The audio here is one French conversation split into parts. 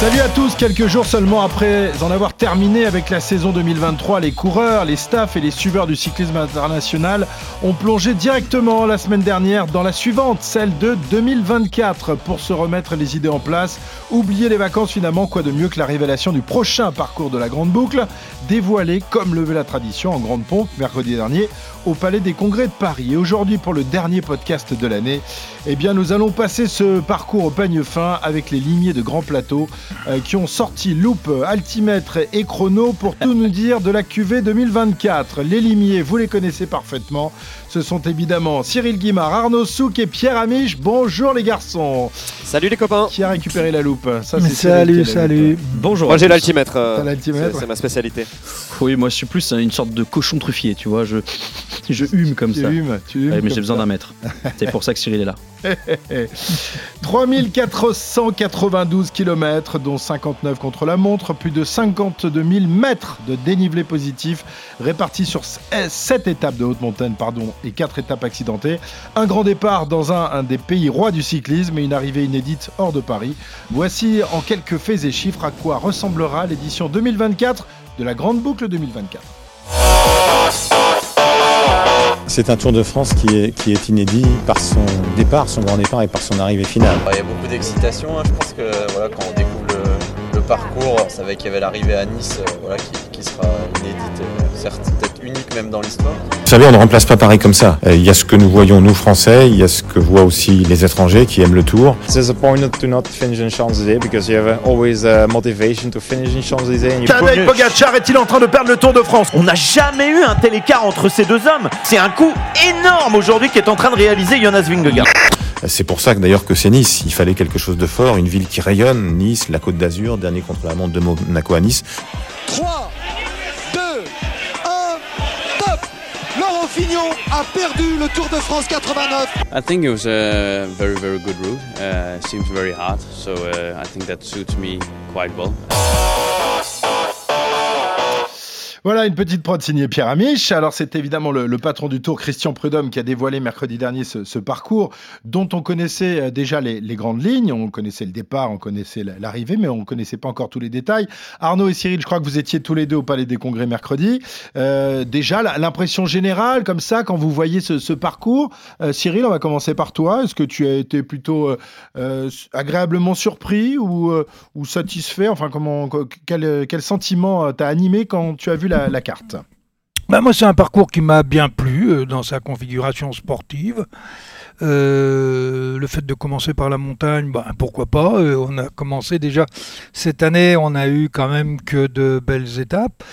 Salut à tous, quelques jours seulement après en avoir terminé avec la saison 2023, les coureurs, les staffs et les suiveurs du cyclisme international ont plongé directement la semaine dernière dans la suivante, celle de 2024, pour se remettre les idées en place. Oublier les vacances finalement, quoi de mieux que la révélation du prochain parcours de la Grande Boucle, dévoilé comme le veut la tradition en grande pompe mercredi dernier au Palais des Congrès de Paris. Et aujourd'hui, pour le dernier podcast de l'année, eh bien, nous allons passer ce parcours au peigne fin avec les limiers de Grand Plateau euh, qui ont sorti loupe, altimètre et chrono pour tout nous dire de la QV 2024. Les limiers, vous les connaissez parfaitement. Ce sont évidemment Cyril Guimard, Arnaud Souk et Pierre Amiche. Bonjour les garçons. Salut les copains. Qui a récupéré la loupe Ça, salut, salut. loupe. Bonjour. Moi j'ai l'altimètre. T'as euh, l'altimètre c'est c'est ma spécialité. Oui, moi je suis plus une sorte de cochon truffier, tu vois. Je, je hume comme Tu ça. humes, tu humes Ouais, mais comme j'ai besoin ça. d'un maître. C'est pour ça que Cyril est là. 3492 km, dont 59 contre la montre, plus de 52 000 mètres de dénivelé positif, répartis sur 7 étapes de haute montagne pardon, et 4 étapes accidentées. Un grand départ dans un, un des pays rois du cyclisme et une arrivée inédite hors de Paris. Voici en quelques faits et chiffres à quoi ressemblera l'édition 2024 de la Grande Boucle 2024. C'est un Tour de France qui est, qui est inédit par son départ, son grand départ et par son arrivée finale. Il y a beaucoup d'excitation. hein. Je pense que voilà, quand on parcours, on savait qu'il y avait l'arrivée à Nice euh, voilà, qui, qui sera inédite, euh, certes peut-être unique même dans l'histoire. Vous savez, on ne remplace pas Paris comme ça. Euh, Il y a ce que nous voyons nous Français, il y a ce que voient aussi les étrangers qui aiment le Tour. disappointed to not finish in Champs-Élysées because you have always uh, motivation to finish in Champs-Élysées. and you Tadej Pogacar est-il en train de perdre le Tour de France? On n'a jamais eu un tel écart entre ces deux hommes. C'est un coup énorme aujourd'hui qu'est en train de réaliser Jonas Vingegaard. C'est pour ça que d'ailleurs que c'est Nice. Il fallait quelque chose de fort, une ville qui rayonne. Nice, la Côte d'Azur, dernier contre la montre de Monaco à Nice. 3, 2, 1, top Laurent Fignon a perdu le Tour de France 89. I think it was a very, very good route. Uh, it seems very hard, so uh, I think that suits me quite well. Voilà une petite prod signée Pierre Amiche. Alors c'est évidemment le, patron du Tour, Christian Prudhomme, qui a dévoilé mercredi dernier ce, parcours dont on connaissait euh, déjà les, grandes lignes. On connaissait le départ, on connaissait la- l'arrivée, mais on ne connaissait pas encore tous les détails. Arnaud et Cyril, je crois que vous étiez tous les deux au Palais des Congrès mercredi. Euh, déjà, l'impression générale, comme ça, quand vous voyez ce, parcours, euh, Cyril, on va commencer par toi. Est-ce que tu as été plutôt agréablement surpris ou, satisfait? Enfin, comment, quel, sentiment t'a animé quand tu as vu la, la carte Bah, moi, c'est un parcours qui m'a bien plu euh, dans sa configuration sportive. Euh, le fait de commencer par la montagne, bah, pourquoi pas. Euh, on a commencé déjà cette année, on a eu quand même que de belles étapes.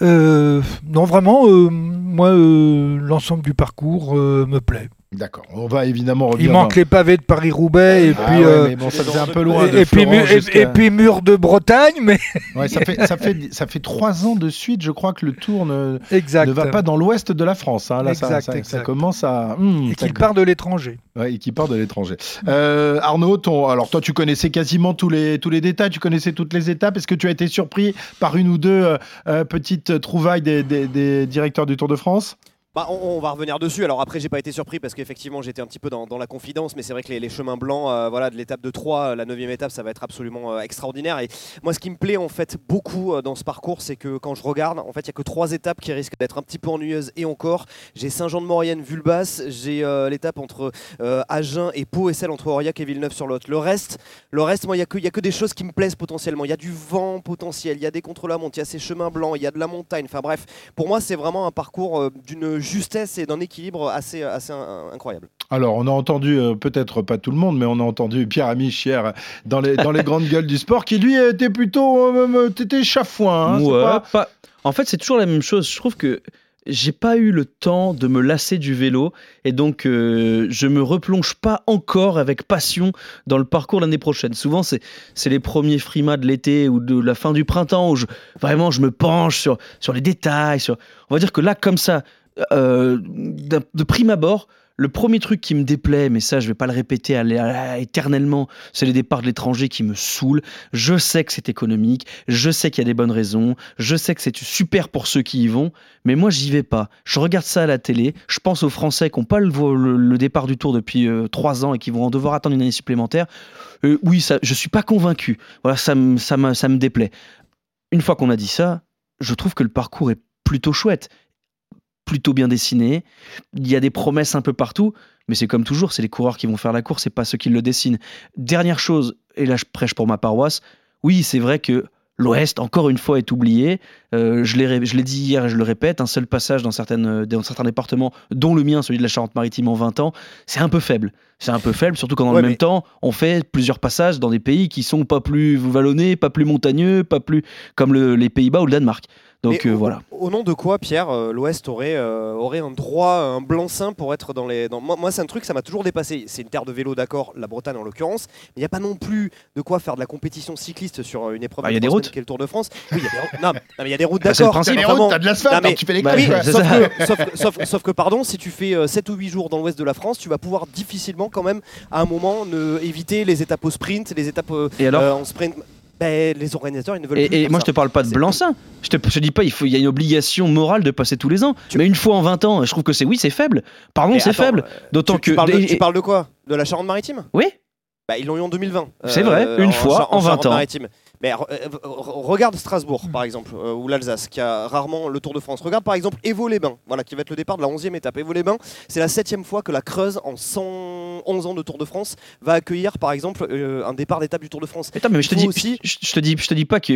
Non, vraiment, moi, l'ensemble du parcours me plaît. D'accord. On va évidemment Il revenir. manque dans- les pavés de Paris-Roubaix et Ah puis. ouais, euh, mais bon, ça faisait un peu loin. de et, puis, jusqu'à- et mur de Bretagne, mais Ouais, ça fait ça fait ça fait trois ans de suite, je crois que le Tour ne, exact. ne va pas dans l'ouest de la France. hein. Là, ça- Exact, commence à. hmm, Et qu'il part de l'étranger. Ouais, et qui part de l'étranger. Euh, Arnaud, ton, alors toi, tu connaissais quasiment tous les tous les détails, tu connaissais toutes les étapes. Est-ce que tu as été surpris par une ou deux euh, euh, petites trouvailles des, des- des directeurs du Tour de France? Bah, on, va revenir dessus. Alors après, j'ai pas été surpris parce qu'effectivement, j'étais un petit peu dans, la confidence, mais c'est vrai que les, chemins blancs, euh, voilà, de l'étape de 3, la 9 étape, ça va être absolument euh, extraordinaire. Et moi, ce qui me plaît en fait beaucoup euh, dans ce parcours, c'est que quand je regarde, en fait, il y a que trois étapes qui risquent d'être un petit peu ennuyeuses et encore. J'ai Saint-Jean-de-Maurienne, Vulbas, j'ai euh, l'étape entre euh, Agen et Pau et celle entre Aurillac et Villeneuve-sur-Lot. Le reste, le reste, moi, il y a que, des choses qui me plaisent potentiellement. Il y a du vent potentiel, il y a des contre-la-montre, il y a ces chemins blancs, il y a de la montagne. Enfin bref, pour moi, c'est vraiment un parcours euh, d'une justesse et d'un équilibre assez, assez in- incroyable. Alors, on a entendu, euh, peut-être pas tout le monde, mais on a entendu Pierre Amiche hier dans les, dans les grandes gueules du sport, qui lui était plutôt. euh, euh, T'étais chafouin. hein, c'est Ouais, pas- pas- En fait, c'est toujours la même chose. Je trouve que j'ai pas eu le temps de me lasser du vélo et donc euh, je me replonge pas encore avec passion dans le parcours l'année prochaine. Souvent, c'est c'est les premiers frimas de l'été ou de la fin du printemps où je, vraiment je me penche sur, sur les détails. Sur... On va dire que là, comme ça, euh, de prime abord, le premier truc qui me déplaît, mais ça je vais pas le répéter éternellement, c'est les départs de l'étranger qui me saoulent. Je sais que c'est économique, je sais qu'il y a des bonnes raisons, je sais que c'est super pour ceux qui y vont, mais moi j'y vais pas. Je regarde ça à la télé, je pense aux Français qui n'ont pas le, départ du tour depuis euh, trois ans et qui vont en devoir attendre une année supplémentaire. Euh, oui, ça, je suis pas convaincu. Voilà, ça me déplaît. Une fois qu'on a dit ça, je trouve que le parcours est plutôt chouette, plutôt bien dessiné. Il y a des promesses un peu partout, mais c'est comme toujours, c'est les coureurs qui vont faire la course, c'est pas ceux qui le dessinent. Dernière chose, et là je prêche pour ma paroisse, oui, c'est vrai que l'Ouest, encore une fois, est oublié. Euh, je l'ai dit hier et je le répète, un seul passage dans, certaines, dans certains départements, dont le mien, celui de la Charente-Maritime en 20 ans, c'est un peu faible. C'est un peu faible, surtout quand dans Ouais, le mais- même temps, on fait plusieurs passages dans des pays qui sont pas plus vallonnés, pas plus montagneux, pas plus comme le- les Pays-Bas ou le Danemark. Donc euh, au- voilà. Au nom de quoi, Pierre, euh, l'Ouest aurait, euh, aurait un droit, un blanc-seing pour être dans les. dans- Moi, moi, c'est un truc, ça m'a toujours dépassé. C'est une terre de vélo, d'accord, la Bretagne en l'occurrence, mais il n'y a pas non plus de quoi faire de la compétition cycliste sur une épreuve Bah, de y a des routes. Tour de France. Oui, il y a des routes. Non, mais il y a des routes, Bah, c'est le d'accord. principe. mais T'as de l'asphalte, Non, tu fais les bah, oui, sauf, que, sauf, sauf- sauf que, pardon, si tu fais euh, 7 ou 8 jours dans l'ouest de la France, tu vas pouvoir difficilement, quand même, à un moment, ne, éviter les étapes au sprint, les étapes euh, Et alors euh, en sprint. Ben, les organisateurs, ils ne veulent Et, plus. et faire moi, ça. je te parle pas de blanc-seing. Je te, je dis pas, il faut, il y a une obligation morale de passer tous les ans. Mais une fois en 20 ans, je trouve que c'est oui, c'est faible. Pardon, c'est faible. D'autant tu, que tu parles de, des- tu parles de quoi? De la Charente-Maritime? Oui. Bah, ils l'ont eu en 2020. C'est vrai, une fois, Char- en 20 ans. Mais re- euh, re- regarde Strasbourg, par exemple, euh, ou l'Alsace, qui a rarement le Tour de France. Regarde par exemple Évaux-les-Bains, voilà, qui va être le départ de la 11e étape. Évaux-les-Bains, c'est la septième fois que la Creuse, en 111 ans de Tour de France, va accueillir, par exemple, euh, un départ d'étape du Tour de France. Attends, mais je te dis, aussi- je, je te dis, je te dis pas qu'il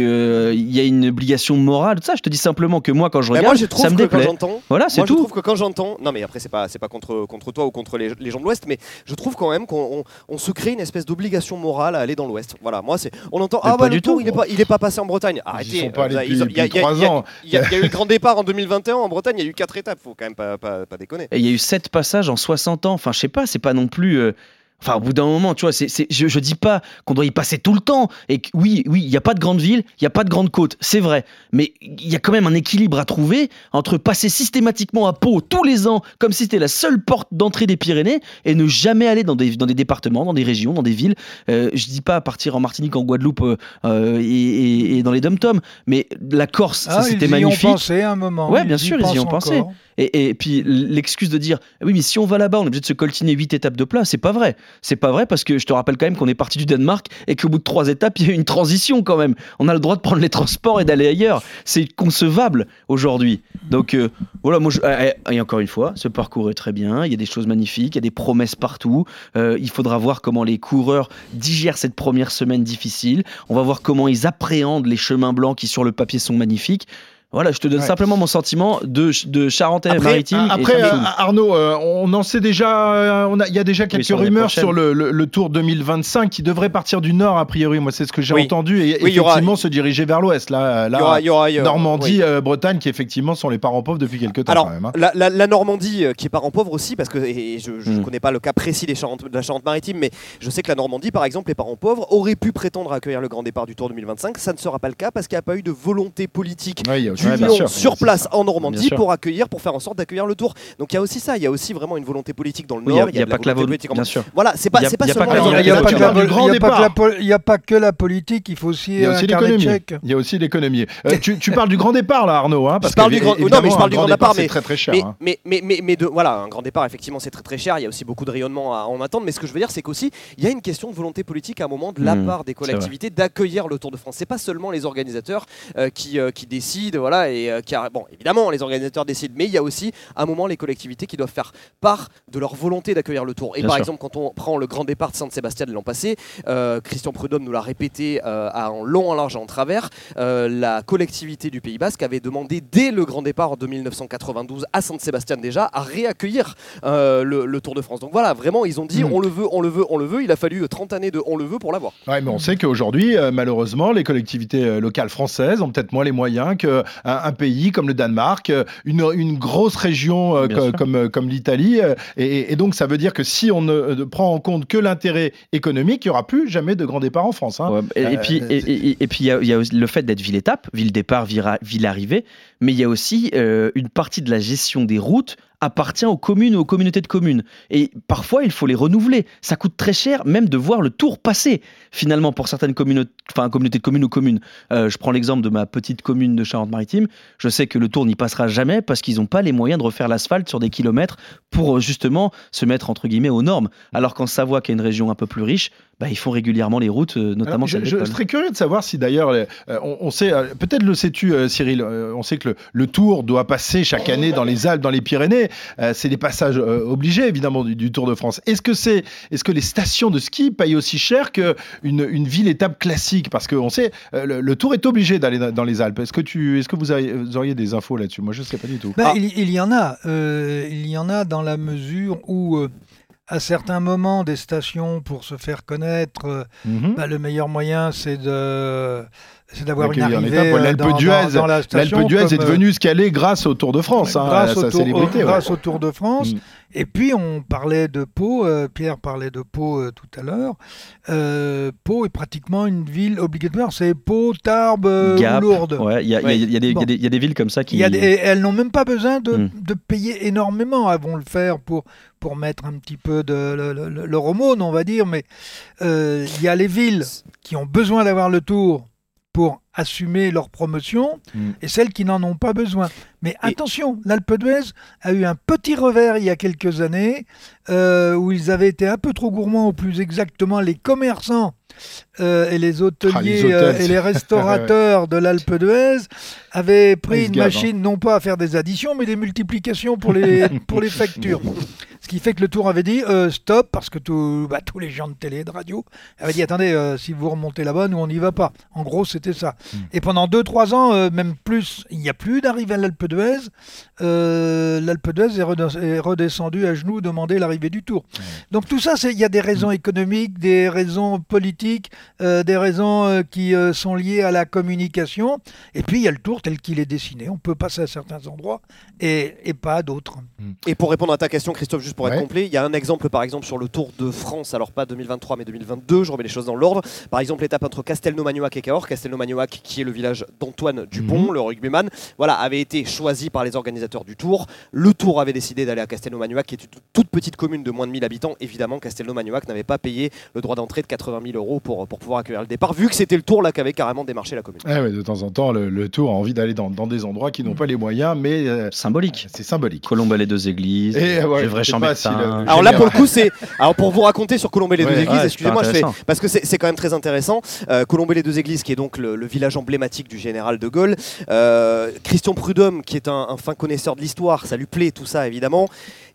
y a une obligation morale, tout ça. Je te dis simplement que moi, quand je regarde, moi, je trouve ça me que quand déplaît. Voilà, c'est moi, je tout. trouve que quand j'entends, non mais après c'est pas pas contre contre toi ou contre les, les gens de l'Ouest, mais je trouve quand même qu'on on, on se crée une espèce d'obligation morale à aller dans l'Ouest. Voilà, moi c'est, on entend Mais ah bah du tour il est pas il est pas passé en Bretagne. Arrêtez. sont pas allés depuis- ils ont- il y a- depuis il y a- trois il y a- ans. Il y, a il y a eu le grand départ en 2021 en Bretagne, il y a eu quatre étapes, faut quand même pas pas, pas déconner. Et il y a eu sept passages en 60 ans. Enfin, je sais pas, c'est pas non plus. euh, Enfin, au bout d'un moment, tu vois, c'est, je, je dis pas qu'on doit y passer tout le temps. Et que, oui, oui, il n'y a pas de grande ville, il n'y a pas de grande côte, c'est vrai. Mais il y a quand même un équilibre à trouver entre passer systématiquement à Pau tous les ans, comme si c'était la seule porte d'entrée des Pyrénées, et ne jamais aller dans des, dans des départements, dans des régions, dans des villes. Euh, je dis pas partir en Martinique, en Guadeloupe euh, euh, et, et- et dans les dom-toms, mais la Corse, ça, Ah, c'était ils y ont magnifique. pensé un moment. Ouais, Ils bien y sûr, ils y ont pensé. Et, et puis l'excuse de dire oui mais si on va là-bas on est obligé de se coltiner 8 étapes de plat, c'est pas vrai. C'est pas vrai parce que je te rappelle quand même qu'on est parti du Danemark et qu'au bout de trois étapes il y a eu une transition quand même. On a le droit de prendre les transports et d'aller ailleurs. C'est concevable aujourd'hui. Donc euh, voilà moi je- euh, et encore une fois ce parcours est très bien. Il y a des choses magnifiques, il y a des promesses partout. Euh, il faudra voir comment les coureurs digèrent cette première semaine difficile. On va voir comment ils appréhendent les chemins blancs qui sur le papier sont magnifiques. Voilà, je te donne Ouais. simplement mon sentiment de, de Charente-Maritime. et Après, euh. Arnaud, euh, on en sait déjà, euh, il y a déjà quelques sur rumeurs sur le, le- le Tour 2025 qui devrait partir du nord, a priori. Moi, c'est ce que j'ai Oui. entendu. Et Oui, aura- effectivement, se diriger vers l'ouest. Là, là Il y aura- il y aura- il y aura- Normandie, oui. euh, Bretagne, qui effectivement sont les parents pauvres depuis quelques temps Alors, quand même. hein. la, la- la Normandie, qui est parent pauvre aussi, parce que et je ne Mm. connais pas le cas précis des Charentes- de la Charente-Maritime, mais je sais que la Normandie, par exemple, les parents pauvres auraient pu prétendre accueillir le grand départ du Tour 2025. Ça ne sera pas le cas parce qu'il n'y a pas eu de volonté politique Du ouais, sûr. sur place ça. en Normandie pour accueillir, pour faire en sorte d'accueillir le Tour. Donc il y a aussi ça, il y a aussi vraiment une volonté politique dans le Oui, il y Nord. a- il y a de pas que la politique en- bien sûr. Voilà, c'est pas, pas seulement Il n'y a pas que la politique, il faut aussi Il y a un aussi carnet de l'économie. Il y a aussi l'économie. Euh, tu, parles du grand départ là, Arnaud, hein, parce je parle que, du grand, évidemment, non mais je parle un du grand départ, c'est mais très très cher. Mais, hein. mais, mais, mais, mais de, voilà, un grand départ, effectivement, c'est très très cher. Il y a aussi beaucoup de rayonnement à en attendre. Mais ce que je veux dire, c'est qu'aussi, il y a une question de volonté politique à un moment de la Mmh, part des collectivités d'accueillir le Tour de France. C'est pas seulement les organisateurs euh, qui, euh, qui décident, voilà, et euh, qui a- bon, évidemment, les organisateurs décident, mais il y a aussi à un moment les collectivités qui doivent faire part de leur volonté d'accueillir le Tour. Et Bien par sûr. exemple, quand on prend le grand départ de Saint-Sébastien de l'an passé, euh, Christian Prudhomme nous l'a répété euh, à- en long, en large et en travers, euh, la collectivité du Pays Basque avait demandé dès le grand départ de 1992 à Saint-Sébastien déjà à réaccueillir euh, le, le Tour de France. Donc voilà, vraiment, ils ont dit Mm. on le veut, on le veut, on le veut. Il a fallu 30 années de on le veut pour l'avoir. Ouais, mais on sait qu'aujourd'hui, euh, malheureusement, les collectivités locales françaises ont peut-être moins les moyens que un, un pays comme le Danemark, euh, une, une grosse région euh, Bien co- sûr. comme, euh, comme l'Italie. Et, et donc, ça veut dire que si on ne prend en compte que l'intérêt économique, il n'y aura plus jamais de grand départ en France. hein. Ouais, et, Euh, puis, et, et- et puis il y a, y le fait d'être ville-étape, ville-départ, vira- ville-arrivée, mais il y a aussi euh, une partie de la gestion des routes appartient aux communes ou aux communautés de communes. Et parfois, il faut les renouveler. Ça coûte très cher même de voir le tour passer, finalement, pour certaines communautés, enfin, communautés de communes ou communes. Euh, je prends l'exemple de ma petite commune de Charente-Maritime. Je sais que le tour n'y passera jamais parce qu'ils n'ont pas les moyens de refaire l'asphalte sur des kilomètres pour euh, justement se mettre, entre guillemets, aux normes. Alors qu'en Savoie, qui est une région un peu plus riche, bah, ils font régulièrement les routes, euh, notamment Alors, je, je d'école. serais curieux de savoir si d'ailleurs, euh, on, on sait, euh, peut-être le sais-tu, euh, Cyril, on sait que le, le Tour doit passer chaque année dans les Alpes, dans les Pyrénées. Euh, c'est des passages euh, obligés, évidemment, du, du Tour de France. Est-ce que c'est, est-ce que les stations de ski payent aussi cher qu'une une ville-étape classique? Parce qu'on sait, euh, le, le Tour est obligé d'aller dans- dans les Alpes. Est-ce que, tu, est-ce que vous, auriez des infos là-dessus? Moi, je ne sais pas du tout. Ben, il, il y en a. il y en a dans la mesure où, à certains moments des stations, pour se faire connaître, Mhm. bah, le meilleur moyen, c'est de c'est d'avoir une arrivée euh, L'Alpe dans, d'Huez, l'Alpe d'Huez est euh, devenue ce qu'elle est grâce au Tour de France, hein, grâce, à au sa tour, célébrité. au- ouais. grâce au Tour de France. Mm. Et puis on parlait de Pau, euh, Pierre parlait de Pau euh, tout à l'heure. Pau est pratiquement une ville obligatoire, c'est Pau, Tarbes Gap, ou Lourdes. ouais, il y, a- y y des- y y a villes comme ça qui. Y a des- et elles n'ont même pas besoin de, Mm. de payer énormément. Elles vont le faire pour, pour mettre un petit peu de le- le- le- leur aumône, on va dire. Mais il y a les villes qui ont besoin d'avoir le tour pour assumer leur promotion Mm. et celles qui n'en ont pas besoin. Mais attention, l'Alpe d'Huez a eu un petit revers il y a quelques années euh, où ils avaient été un peu trop gourmands, ou plus exactement les commerçants euh, et les hôteliers Ah, les euh, et les restaurateurs de l'Alpe d'Huez avaient pris se une gavent, machine non pas à faire des additions mais des multiplications pour les, pour les factures. Ce qui fait que le tour avait dit euh, stop parce que tout- bah, tous les gens de télé et de radio avaient dit attendez, euh, si vous remontez là-bas, nous on n'y va pas. En gros, c'était ça. Et pendant 2-3 ans, euh, même plus, il n'y a plus d'arrivée à l'Alpe d'Huez. Euh, L'Alpe d'Huez est, redes- est redescendue à genoux demander l'arrivée du tour. Donc tout ça, il y a des raisons économiques, des raisons politiques, euh, des raisons euh, qui euh, sont liées à la communication. Et puis il y a le tour tel qu'il est dessiné. On peut passer à certains endroits et, et pas à d'autres. Et pour répondre à ta question, Christophe, juste pour être Ouais. complet, il y a un exemple par exemple sur le Tour de France, alors pas 2023 mais 2022, je remets les choses dans l'ordre. Par exemple, l'étape entre Castelnau-Magnoac et Cahors. Castelnau-Magnoac, qui est le village d'Antoine Dupont, Mhm. le rugbyman, voilà, avait été choisi par les organisateurs du Tour. Le Tour avait décidé d'aller à Castelnau-Magnoac, qui est une toute petite commune de moins de 1000 habitants. Évidemment, Castelnau-Magnoac n'avait pas payé le droit d'entrée de 80 000 euros pour, pour pouvoir accueillir le départ, vu que c'était le Tour là qui avait carrément démarché la commune. Ah ouais, de temps en temps, le, le tour a envie d'aller dans, dans des endroits qui n'ont pas les moyens, mais euh, symbolique. C'est symbolique. Colombes les deux églises, Et, ouais, le vrai Alors là, pour le coup, c'est. Alors pour vous raconter sur Colombey les Ouais, deux églises, ouais, excusez-moi, je fais. Parce que c'est quand même très intéressant. Euh, Colombey les deux églises, qui est donc le, le village emblématique du général de Gaulle. Euh, Christian Prudhomme, qui est un, un fin connaisseur de l'histoire, ça lui plaît, tout ça, évidemment.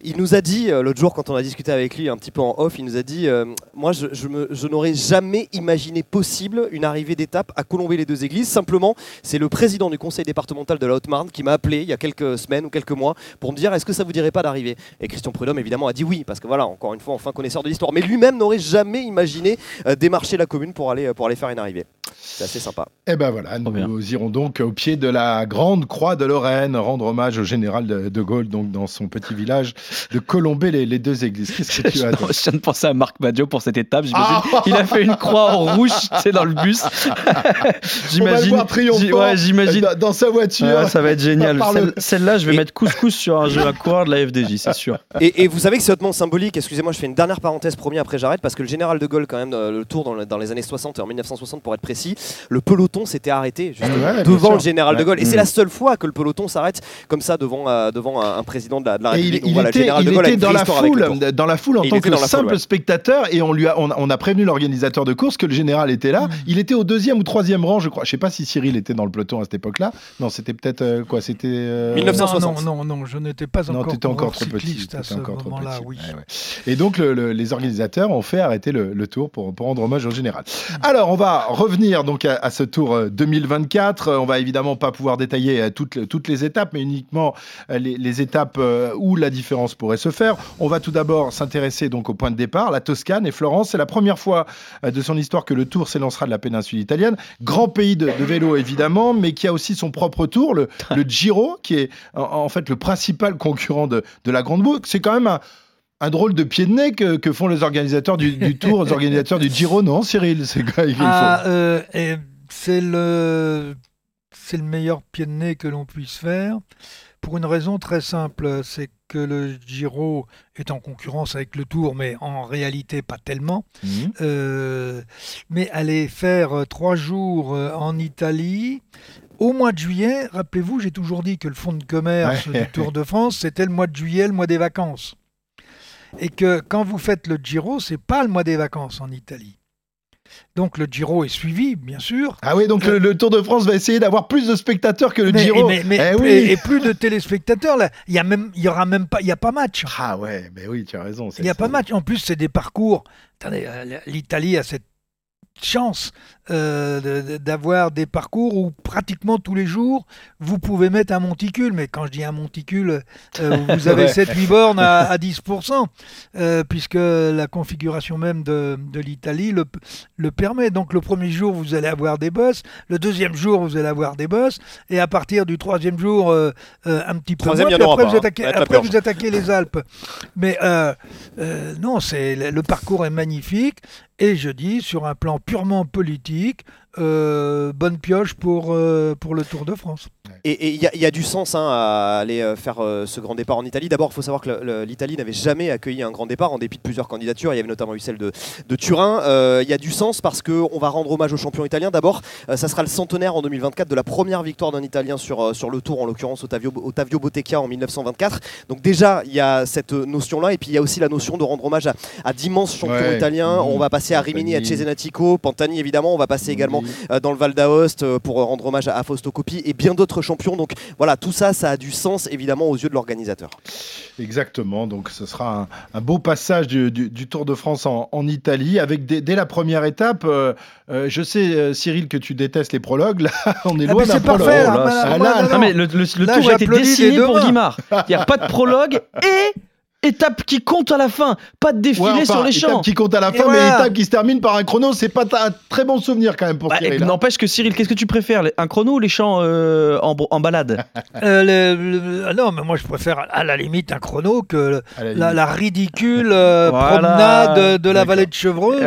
Il nous a dit, euh, l'autre jour, quand on a discuté avec lui un petit peu en off, il nous a dit euh, Moi, je, n'aurais jamais imaginé possible une arrivée d'étape à Colombey les deux églises. Simplement, c'est le président du conseil départemental de la Haute-Marne qui m'a appelé il y a quelques semaines ou quelques mois pour me dire Est-ce que ça vous dirait pas d'arriver? Et Christian Prudhomme, évidemment, a dit oui, parce que voilà, encore une fois, enfin connaisseur de l'histoire. Mais lui-même n'aurait jamais imaginé euh, démarcher la commune pour aller faire une arrivée. C'est assez sympa. Eh ben voilà, nous irons donc au pied de la grande croix de Lorraine, rendre hommage au général de, de Gaulle, donc dans son petit village de Colomber les, les deux églises. Qu'est-ce que tu as toi Je viens de penser à Marc Maggio pour cette étape. j'imagine. Ah Il a fait une croix en rouge, sais, dans le bus. Ouais, j'imagine. dans- sa voiture. Ouais, ça va être génial. Celle- Celle-là, je vais mettre couscous sur un jeu à coureur de la FDJ, c'est sûr. Et, et vous savez que c'est hautement symbolique. Excusez-moi, je fais une dernière parenthèse, promis, après j'arrête, parce que le général de Gaulle, quand même, le tour dans, le- dans les années 60, en 1960 pour être précis, le peloton s'était arrêté Ouais, bien devant le général de. Gaulle. Et c'est Mm. la seule fois que le peloton s'arrête comme ça devant, euh, devant un, président de la, de la Et il, République. Il voilà, le était, général il de Gaulle a était une dans la foule, dans la foule en tant que dans la foule, simple ouais. spectateur, et on lui a, on, a- on a prévenu l'organisateur de course que le général était là. Il était au deuxième ou troisième rang, je crois. Je sais pas si Cyril était dans le peloton à cette époque-là. Non, c'était peut-être euh, quoi C'était euh, Non, non, non, non, je n'étais pas Non, encore, tu étais encore trop petit. à t'étais ce encore trop moment-là, petit. oui. Ouais, ouais. Et donc, le- le- les organisateurs ont fait arrêter le, le tour pour, pour rendre hommage au général. Alors, on va revenir donc à, ce Tour euh, 2024. Euh, On va évidemment pas pouvoir détailler euh, toutes, les étapes, mais uniquement euh, les, étapes euh, où la différence pourrait se faire. On va tout d'abord s'intéresser donc au point de départ, la Toscane et Florence. C'est la première fois euh, de son histoire que le Tour s'élancera de la péninsule italienne. Grand pays de, vélo évidemment, mais qui a aussi son propre Tour, le, Giro, qui est en, en fait le principal concurrent de, de la Grande Boucle. C'est quand même un un drôle de pied de nez que, que font les organisateurs du, du Tour, les organisateurs du Giro, non, Cyril? C'est quoi Ah, euh, c'est le c'est le meilleur pied de nez que l'on puisse faire pour une raison très simple, c'est que le Giro est en concurrence avec le Tour, mais en réalité pas tellement. Mhm. Euh, mais aller faire euh, trois jours en Italie. Au mois de juillet, rappelez-vous, j'ai toujours dit que le fonds de commerce Ouais. du Tour de France, c'était le mois de juillet, le mois des vacances. Et que quand vous faites le Giro, c'est pas le mois des vacances en Italie. Donc le Giro est suivi, bien sûr. Ah oui, donc le, le Tour de France va essayer d'avoir plus de spectateurs que le mais, Giro. mais- mais- Eh oui. et, et plus de téléspectateurs. Là, il y a même, il y aura même pas, il y a pas match. Ah ouais, mais oui, tu as raison. Il n'y a pas match. En plus, c'est des parcours. Attendez, euh, l'Italie a cette chance euh, d'avoir des parcours où pratiquement tous les jours vous pouvez mettre un monticule. Mais quand je dis un monticule, euh, vous avez Ouais. 7-8 bornes à, à 10%, euh, puisque la configuration même de, de l'Italie le, le permet. Donc le premier jour, vous allez avoir des bosses. Le deuxième jour, vous allez avoir des bosses. Et à partir du troisième jour, un petit peu Troisième, moins. Puis après, vous hein. attaquez, après, vous attaquez les Alpes. Mais non, c'est le parcours est magnifique et je dis sur un plan purement politique, Politik euh, bonne pioche pour euh, pour le Tour de France. Et il y, a- il y a du sens hein, à aller euh, faire euh, ce grand départ en Italie. D'abord, il faut savoir que l'Italie n'avait jamais accueilli un grand départ en dépit de plusieurs candidatures. Il y avait notamment eu celle de, de Turin. Euh, Il y a du sens parce qu'on va rendre hommage aux champions italiens. D'abord, euh, ça sera le centenaire en 2024 de la première victoire d'un Italien sur, euh, sur le Tour, en l'occurrence Ottavio, Ottavio Bottecchia en 1924. Donc déjà, il y a cette notion-là. Et puis il y a aussi la notion de rendre hommage à, à d'immenses champions Ouais. italiens. Mhm. On va passer à Rimini, à Pantani. Cesenatico, Pantani évidemment. On va passer également euh, dans le Val d'Aoste euh, pour euh, rendre hommage à, à Fausto Coppi et bien d'autres champions. Donc voilà, tout ça, ça a du sens évidemment aux yeux de l'organisateur. Exactement, donc ce sera un, un beau passage du, du- du Tour de France en, en Italie avec dès, dès la première étape. euh, euh, je sais, euh, Cyril, que tu détestes les prologues. Là, on est Ah, loin mais d'un prologue. parfait, Oh là, là, ah, là, non, Non, mais le, le- le Là, tour a été dessiné pour. Guimard. Il n'y a pas de prologue et étape qui compte à la fin. Pas de défilé Ouais, enfin, sur les étape champs. qui compte à la Et fin, mais voilà. étape qui se termine par un chrono, c'est pas un très bon souvenir quand même pour Bah, Cyril. hein. N'empêche que Cyril, qu'est-ce que tu préfères Un chrono ou les champs euh, en, en balade? Euh, le- le- ah non, mais moi je préfère à la limite un chrono que la la, limite. la ridicule euh, Voilà. promenade de la vallée de Chevreuse.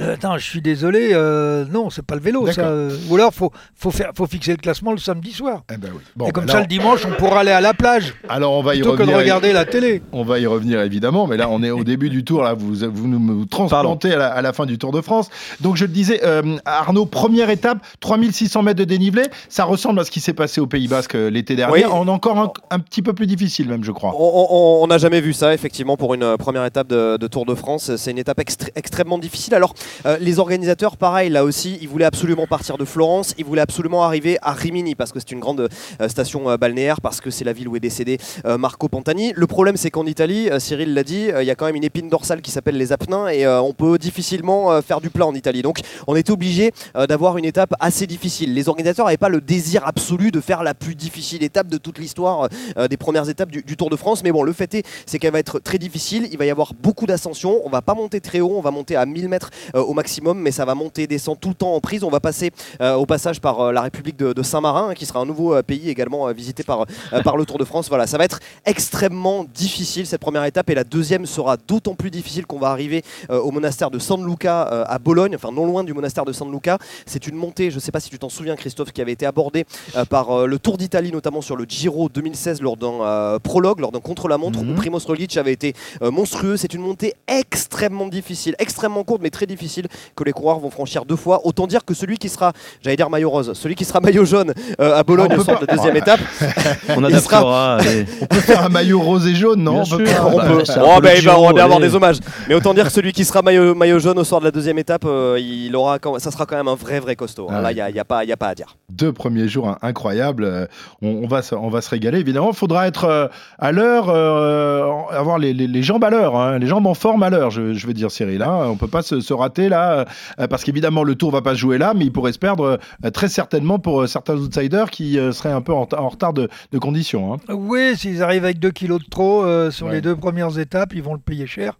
Euh, attends, je suis désolé, euh, non, c'est pas le vélo, ça. Euh, Ou alors faut faut faire, faut fixer le classement le samedi soir. Eh ben oui. Bon, Et comme bah ça, le dimanche, on pourra aller à la plage Alors on va y plutôt que de revenir. regarder la télé. On va y revenir évidemment, mais là on est au début du tour. Là, vous vous nous vous transplantez à la, à la fin du Tour de France. Donc je le disais, euh, Arnaud, première étape, 3600 mètres de dénivelé. Ça ressemble à ce qui s'est passé au Pays Basque l'été dernier. Oui. En encore un, un petit peu plus difficile même, je crois. On- n'a jamais vu ça, effectivement, pour une première étape de, de Tour de France. C'est une étape extré- extrêmement difficile. Alors, euh, les organisateurs, pareil, là aussi, ils voulaient absolument partir de Florence. Ils voulaient absolument arriver à Rimini, parce que c'est une grande euh, station euh, balnéaire, parce que c'est la ville où est décédé Marco Pantani. Le problème, c'est qu'en Italie, Cyril l'a dit, il y a quand même une épine dorsale qui s'appelle les Apennins, et on peut difficilement faire du plat en Italie. Donc, on était obligé d'avoir une étape assez difficile. Les organisateurs n'avaient pas le désir absolu de faire la plus difficile étape de toute l'histoire des premières étapes du, Tour de France. Mais bon, le fait est, c'est qu'elle va être très difficile. Il va y avoir beaucoup d'ascensions. On va pas monter très haut, on va monter à 1000 mètres au maximum, mais ça va monter, descendre tout le temps en prise. On va passer euh, au passage par euh, la République de, de Saint-Marin, hein, qui sera un nouveau euh, pays également euh, visité par, euh, par le Tour de France. Voilà, ça va être extrêmement difficile cette première étape et la deuxième sera d'autant plus difficile qu'on va arriver euh, au monastère de San Luca euh, à Bologne, enfin non loin du monastère de San Luca. C'est une montée, je ne sais pas si tu t'en souviens Christophe, qui avait été abordée euh, par euh, le Tour d'Italie, notamment sur le Giro 2016 lors d'un euh, prologue, lors d'un contre-la-montre Mhm. où Primoz Roglic avait été euh, monstrueux. C'est une montée extrêmement difficile, extrêmement courte mais très difficile que les coureurs vont franchir deux fois. Autant dire que celui qui sera, j'allais dire maillot rose, celui qui sera maillot jaune euh, à Bologne au pas- de la deuxième Ouais. étape, On sera- adaptera. allez. On peut faire un maillot rose et jaune, non Bien On peut sûr. pas- on Bah, peut. Oh, bah, va va avoir des hommages. Mais autant dire que celui qui sera maillot, maillot jaune au soir de la deuxième étape, euh, il aura quand- ça sera quand même un vrai vrai costaud. hein. Ah Là, il n'y a, il y a pas, il y a pas à dire. deux premiers jours hein, incroyables. Euh, On, on va se, on va se régaler, évidemment. Il faudra être euh, à l'heure, euh, avoir les, les- les jambes à l'heure, hein, les jambes en forme à l'heure, je, je veux dire, Cyril. Hein. On peut pas se, se rater là, euh, parce qu'évidemment le Tour va pas se jouer là, mais il pourrait se perdre euh, très certainement pour euh, certains outsiders qui seraient un peu en, en retard de, de conditions. hein. Oui, s'ils arrivent avec 2 kilos de trop euh, sur Ouais. les deux premières étapes, ils vont le payer cher.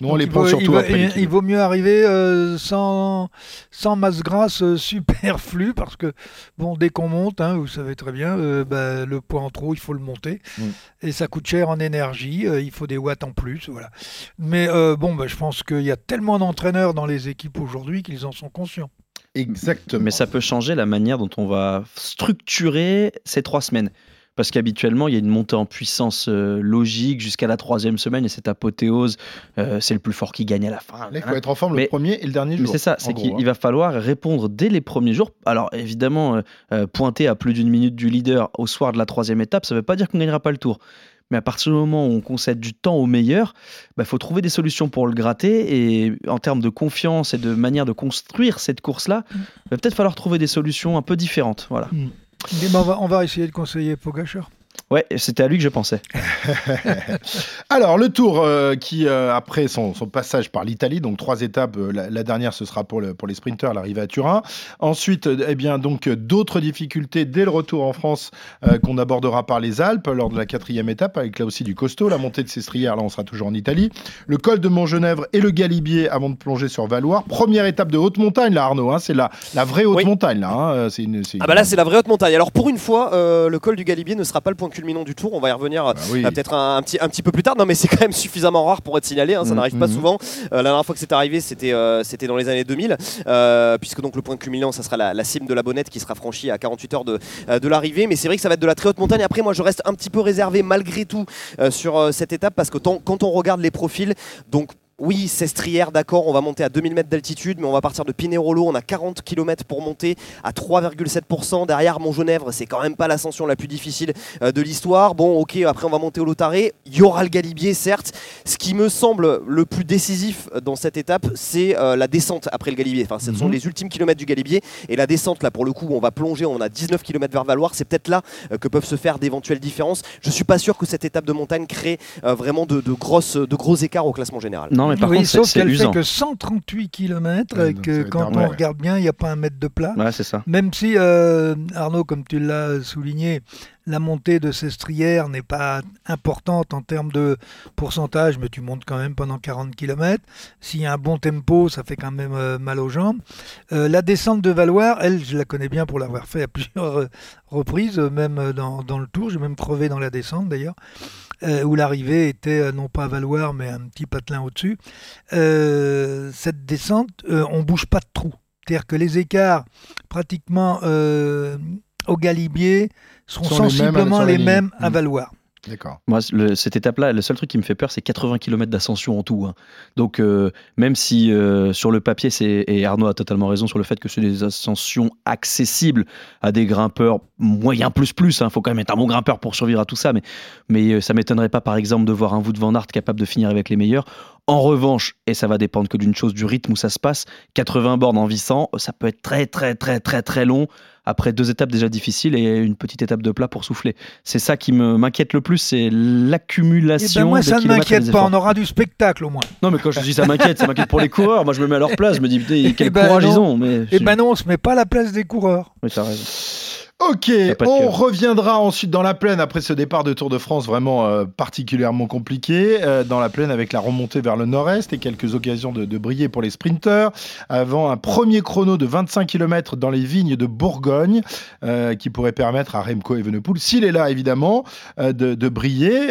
Nous, on Donc, les prend vaut- surtout il, vaut- après il- vaut mieux arriver euh, sans, sans masse grasse euh, superflue parce que, bon, dès qu'on monte, hein, vous savez très bien, bah, le poids en trop, il faut le monter. Mm. Et ça coûte cher en énergie, il faut des watts en plus. Voilà. Mais bon, bah, je pense qu'il y a tellement d'entraîneurs dans les équipes aujourd'hui qu'ils en sont conscients. Exactement. Mais ça peut changer la manière dont on va structurer ces trois semaines. Parce qu'habituellement, il y a une montée en puissance euh, logique jusqu'à la troisième semaine et cette apothéose, euh, c'est le plus fort qui gagne à la fin. Là, il faut être en forme le Mais- premier et le dernier Mais jour. c'est ça, c'est qu'il hein. va falloir répondre dès les premiers jours. Alors évidemment, euh, pointer à plus d'une minute du leader au soir de la troisième étape, ça ne veut pas dire qu'on ne gagnera pas le tour. Mais à partir du moment où on concède du temps au meilleur, il faut trouver des solutions pour le gratter. Et en termes de confiance et de manière de construire cette course-là, il va peut-être falloir trouver des solutions un peu différentes. Voilà. Mais ben, on, va, on va essayer de conseiller Pogachar. Ouais, c'était à lui que je pensais. Alors, le tour euh, qui, euh, après son, son passage par l'Italie, donc trois étapes, euh, la, la dernière ce sera pour, le- pour les sprinteurs, l'arrivée à Turin. Ensuite, eh bien, donc d'autres difficultés dès le retour en France euh, qu'on abordera par les Alpes lors de la quatrième étape, avec là aussi du costaud, la montée de Sestrières, là on sera toujours en Italie. Le col de Montgenèvre et le Galibier avant de plonger sur Valoir. Première étape de haute montagne, là Arnaud, hein, c'est la, la vraie haute Oui. montagne, là. hein, c'est une, c'est Ah bah là c'est la vraie haute montagne. Alors pour une fois, euh, le col du Galibier ne sera pas le point culminant du tour. On va y revenir Bah oui. euh, peut-être un, un petit, un petit peu plus tard. Non mais c'est quand même suffisamment rare pour être signalé. hein, ça Mhm, n'arrive pas mhm. souvent. Euh, la dernière fois que c'est arrivé, c'était euh, c'était dans les années 2000, euh, puisque donc le point culminant, ça sera la, la cime de la Bonnette qui sera franchie à 48 heures de, de l'arrivée. Mais c'est vrai que ça va être de la très haute montagne. Après, moi je reste un petit peu réservé malgré tout sur cette étape parce que tant- quand on regarde les profils, donc oui, Sestrière, d'accord, on va monter à 2000 mètres d'altitude, mais on va partir de Pinerolo, on a 40 km pour monter à 3,7%. Derrière Montgenèvre, c'est quand même pas l'ascension la plus difficile euh, de l'histoire. Bon, ok, après on va monter au Lotaré. Il y aura le Galibier, certes. Ce qui me semble le plus décisif dans cette étape, c'est euh, la descente après le Galibier. Enfin, ce sont Mhm. les ultimes kilomètres du Galibier. Et la descente, là, pour le coup, où on va plonger, on a 19 km vers Valoir. C'est peut-être là euh, que peuvent se faire d'éventuelles différences. Je suis pas sûr que cette étape de montagne crée euh, vraiment de, de grosses, de gros écarts au classement général. Non, mais par oui, contre, c'est sauf qu'elle fait que 138 km Ouais, et que quand énorme, on regarde bien, il n'y a pas un mètre de plat. Ouais, c'est ça. Même si, euh, Arnaud, comme tu l'as souligné, la montée de Sestrière n'est pas importante en termes de pourcentage, mais tu montes quand même pendant 40 km. S'il y a un bon tempo, ça fait quand même euh, mal aux jambes. Euh, la descente de Valoir, elle, je la connais bien pour l'avoir fait à plusieurs reprises, même dans, dans le tour. J'ai même crevé dans la descente d'ailleurs. Euh, où l'arrivée était euh, non pas à Valoir, mais un petit patelin au-dessus. Euh, cette descente, on bouge pas de trou. C'est-à-dire que les écarts, pratiquement au Galibier, seront Sont les mêmes sensiblement les mêmes à Mm. Valoir. D'accord. Moi, le- cette étape-là, le seul truc qui me fait peur, c'est 80 km d'ascension en tout. hein. Donc, euh, même si euh, sur le papier, et Arnaud a totalement raison sur le fait que c'est des ascensions accessibles à des grimpeurs moyens plus plus. Il faut quand même être un bon grimpeur pour survivre à tout ça. Mais, mais euh, ça m'étonnerait pas, par exemple, de voir un Wout van Aert capable de finir avec les meilleurs. En revanche, et ça va dépendre que d'une chose, du rythme où ça se passe, 80 bornes en vissant, ça peut être très très très très très long après deux étapes déjà difficiles et une petite étape de plat pour souffler. C'est ça qui me m'inquiète le plus, c'est Eh l'accumulation. ben moi, ça ne m'inquiète pas. On aura du spectacle au moins. Non, mais quand je dis ça m'inquiète, ça m'inquiète pour les coureurs. Moi, je me mets à leur place, je me dis, quel Eh ben courage non. ils ont. Mais Eh ben non, on se met pas à la place des coureurs. Oui, t'as raison. Ok, on reviendra ensuite dans la plaine après ce départ de Tour de France vraiment euh, particulièrement compliqué. euh, dans la plaine avec la remontée vers le nord-est et quelques occasions de, de briller pour les sprinteurs. Avant un premier chrono de 25 km dans les vignes de Bourgogne euh, qui pourrait permettre à Remco Evenepoel, s'il est là évidemment, de, de briller.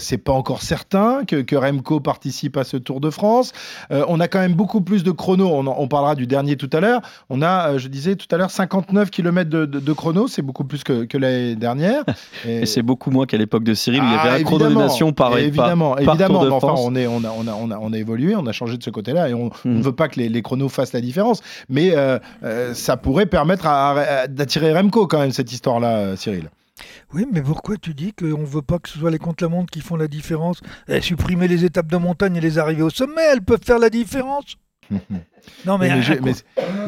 C'est pas encore certain que, que Remco participe à ce Tour de France. On a quand même beaucoup plus de chronos. On, parlera du dernier tout à l'heure. On a, je disais tout à l'heure, 59 km de, de, de chrono. C'est beaucoup plus que, que l'année dernière. Et c'est beaucoup moins qu'à l'époque de Cyril, où il y Ah, avait un chrono de évidemment. nation par, par- évidemment, par évidemment. Mais enfin, on, est, on, a, on, a, on, a, on a évolué, on a changé de ce côté-là et on, on Mm. ne veut pas que les, les chronos fassent la différence. Mais euh, euh, ça pourrait permettre à- à- d'attirer Remco quand même, cette histoire-là, euh, Cyril. Oui, mais pourquoi tu dis qu'on ne veut pas que ce soit les contre-la-montre qui font la différence? Eh, Supprimer les étapes de montagne et les arrivées au sommet, elles peuvent faire la différence. Non, mais, Mais mais-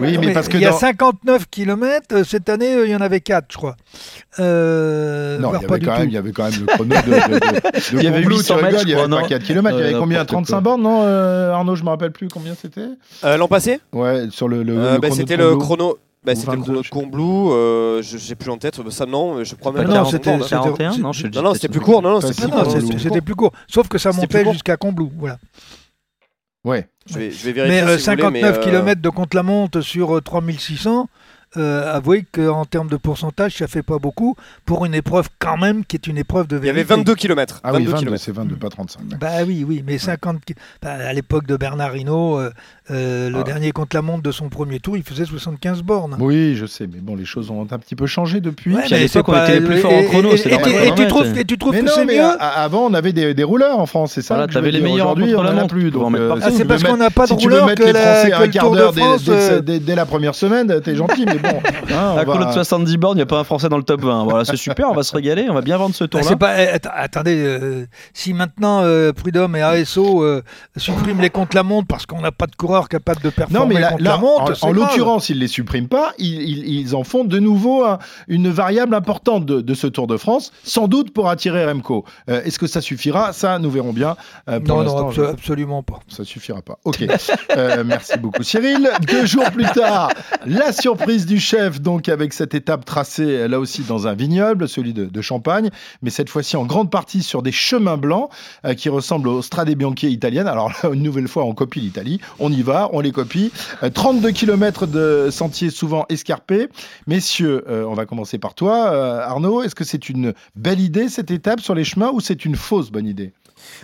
oui, Non, mais parce que il y a dans- 59 km. Cette année, euh, il y en avait 4, je crois. Euh, Non, il y, pas avait du quand tout. même, il y avait quand même le chrono de, de, de, de Il y avait Combloux, 800 tu mètres, il y avait pas non 4 km, il y avait combien n'importe 35 quoi. bornes, non euh, Arnaud, je me rappelle plus combien c'était Euh, L'an passé Ouais, sur le, le, Euh, le bah, C'était le chrono. Bah, c'était le 22, chrono de Combloux, euh, je j'ai plus en tête, ça non, je crois même Ah pas non, 40 c'était- bornes, hein. c'était- 41 Non, Non, c'était plus court, non, non, Pas c'était plus court. Sauf que ça montait jusqu'à Combloux. Voilà. Ouais. Je vais, je vais vérifier. Mais euh, si voulez, 59 mais, euh, km de contre-la-montre sur euh, 3600, euh, avouez qu'en termes de pourcentage, ça fait pas beaucoup pour une épreuve quand même qui est une épreuve de Il y avait vérité. 22 km. Ah oui, 22 22, km. c'est 22, pas 35. d'accord. Bah oui, oui, mais 50 ki- bah, à l'époque de Bernard Hinault, euh, euh, le Ah. dernier contre-la-montre de son premier tour, il faisait 75 bornes. Oui, je sais, mais bon, les choses ont un petit peu changé depuis. Ouais, Puis à l'époque, on était les plus forts en chrono, et- c'est et- tu trouves et tu trouves Mais que non, c'est mieux avant, on avait des, des rouleurs en France, c'est ça Voilà, t'avais les meilleurs Aujourd'hui, on en a plus. euh. Ah, c'est parce qu'on n'a pas de si tu veux rouleur mettre que le quart Tour de d'heure dès, France, euh, dès la première semaine, t'es gentil, mais bon. hein, chrono va- de 70 bornes, il n'y a pas un Français dans le top 20. Voilà, c'est super, on va se régaler, on va bien vendre ce tour-là. pas, eh, att- attendez, euh, si maintenant euh, Prud'homme et ASO euh, suppriment les contre-la-montre parce qu'on n'a pas de coureur capable de performer Non, mais là, contre là, la montre, en, l'occurrence, ils ne les suppriment pas. Ils, ils- ils en font de nouveau un- une variable importante de, de ce Tour de France, sans doute pour attirer Remco. Euh, Est-ce que ça suffira? Ça, nous verrons bien. Euh, pour Non, non, l'instant, abso- je- absolument pas. Ça suffira pas. Ok. Euh, merci beaucoup Cyril. Deux jours plus tard, la surprise du chef, donc avec cette étape tracée là aussi dans un vignoble, celui de, Champagne, mais cette fois-ci en grande partie sur des chemins blancs euh, qui ressemblent aux Strade Bianche italiennes. Alors là, une nouvelle fois, on copie l'Italie. On y va, on les copie. Euh, 32 km de sentiers souvent escarpés. Messieurs, euh, on va commencer par toi, euh, Arnaud. Est-ce que c'est une belle idée cette étape sur les chemins ou c'est une fausse bonne idée?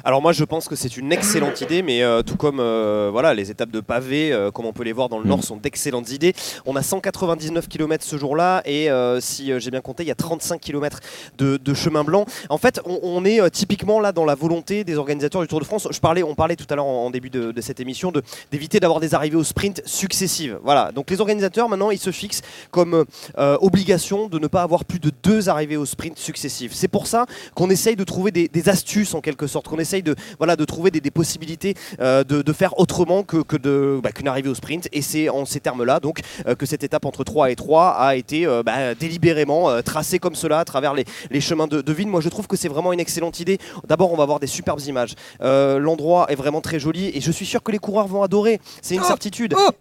Alors moi je pense que c'est une excellente idée, mais euh, tout comme euh, voilà les étapes de pavé, euh, comme on peut les voir dans le Nord, sont d'excellentes idées. On a 199 km ce jour-là et si j'ai bien compté, il y a 35 km de, de chemin blanc. En fait, on, on est typiquement là dans la volonté des organisateurs du Tour de France. Je parlais, on parlait tout à l'heure en, en début de, de cette émission de d'éviter d'avoir des arrivées au sprint successives. Voilà. Donc les organisateurs maintenant ils se fixent comme obligation de ne pas avoir plus de deux arrivées au sprint successives. C'est pour ça qu'on essaye de trouver des, des astuces en quelque sorte, qu'on essaye de, voilà, de trouver des, des possibilités euh, de, de faire autrement que, que de, bah, qu'une arrivée au sprint. Et c'est en ces termes-là donc euh, que cette étape entre 3 et 3 a été euh, bah, délibérément tracée comme cela à travers les, les chemins de, de ville. Moi je trouve que c'est vraiment une excellente idée. D'abord on va avoir des superbes images. L'endroit est vraiment très joli et je suis sûr que les coureurs vont adorer. C'est une certitude. Bah,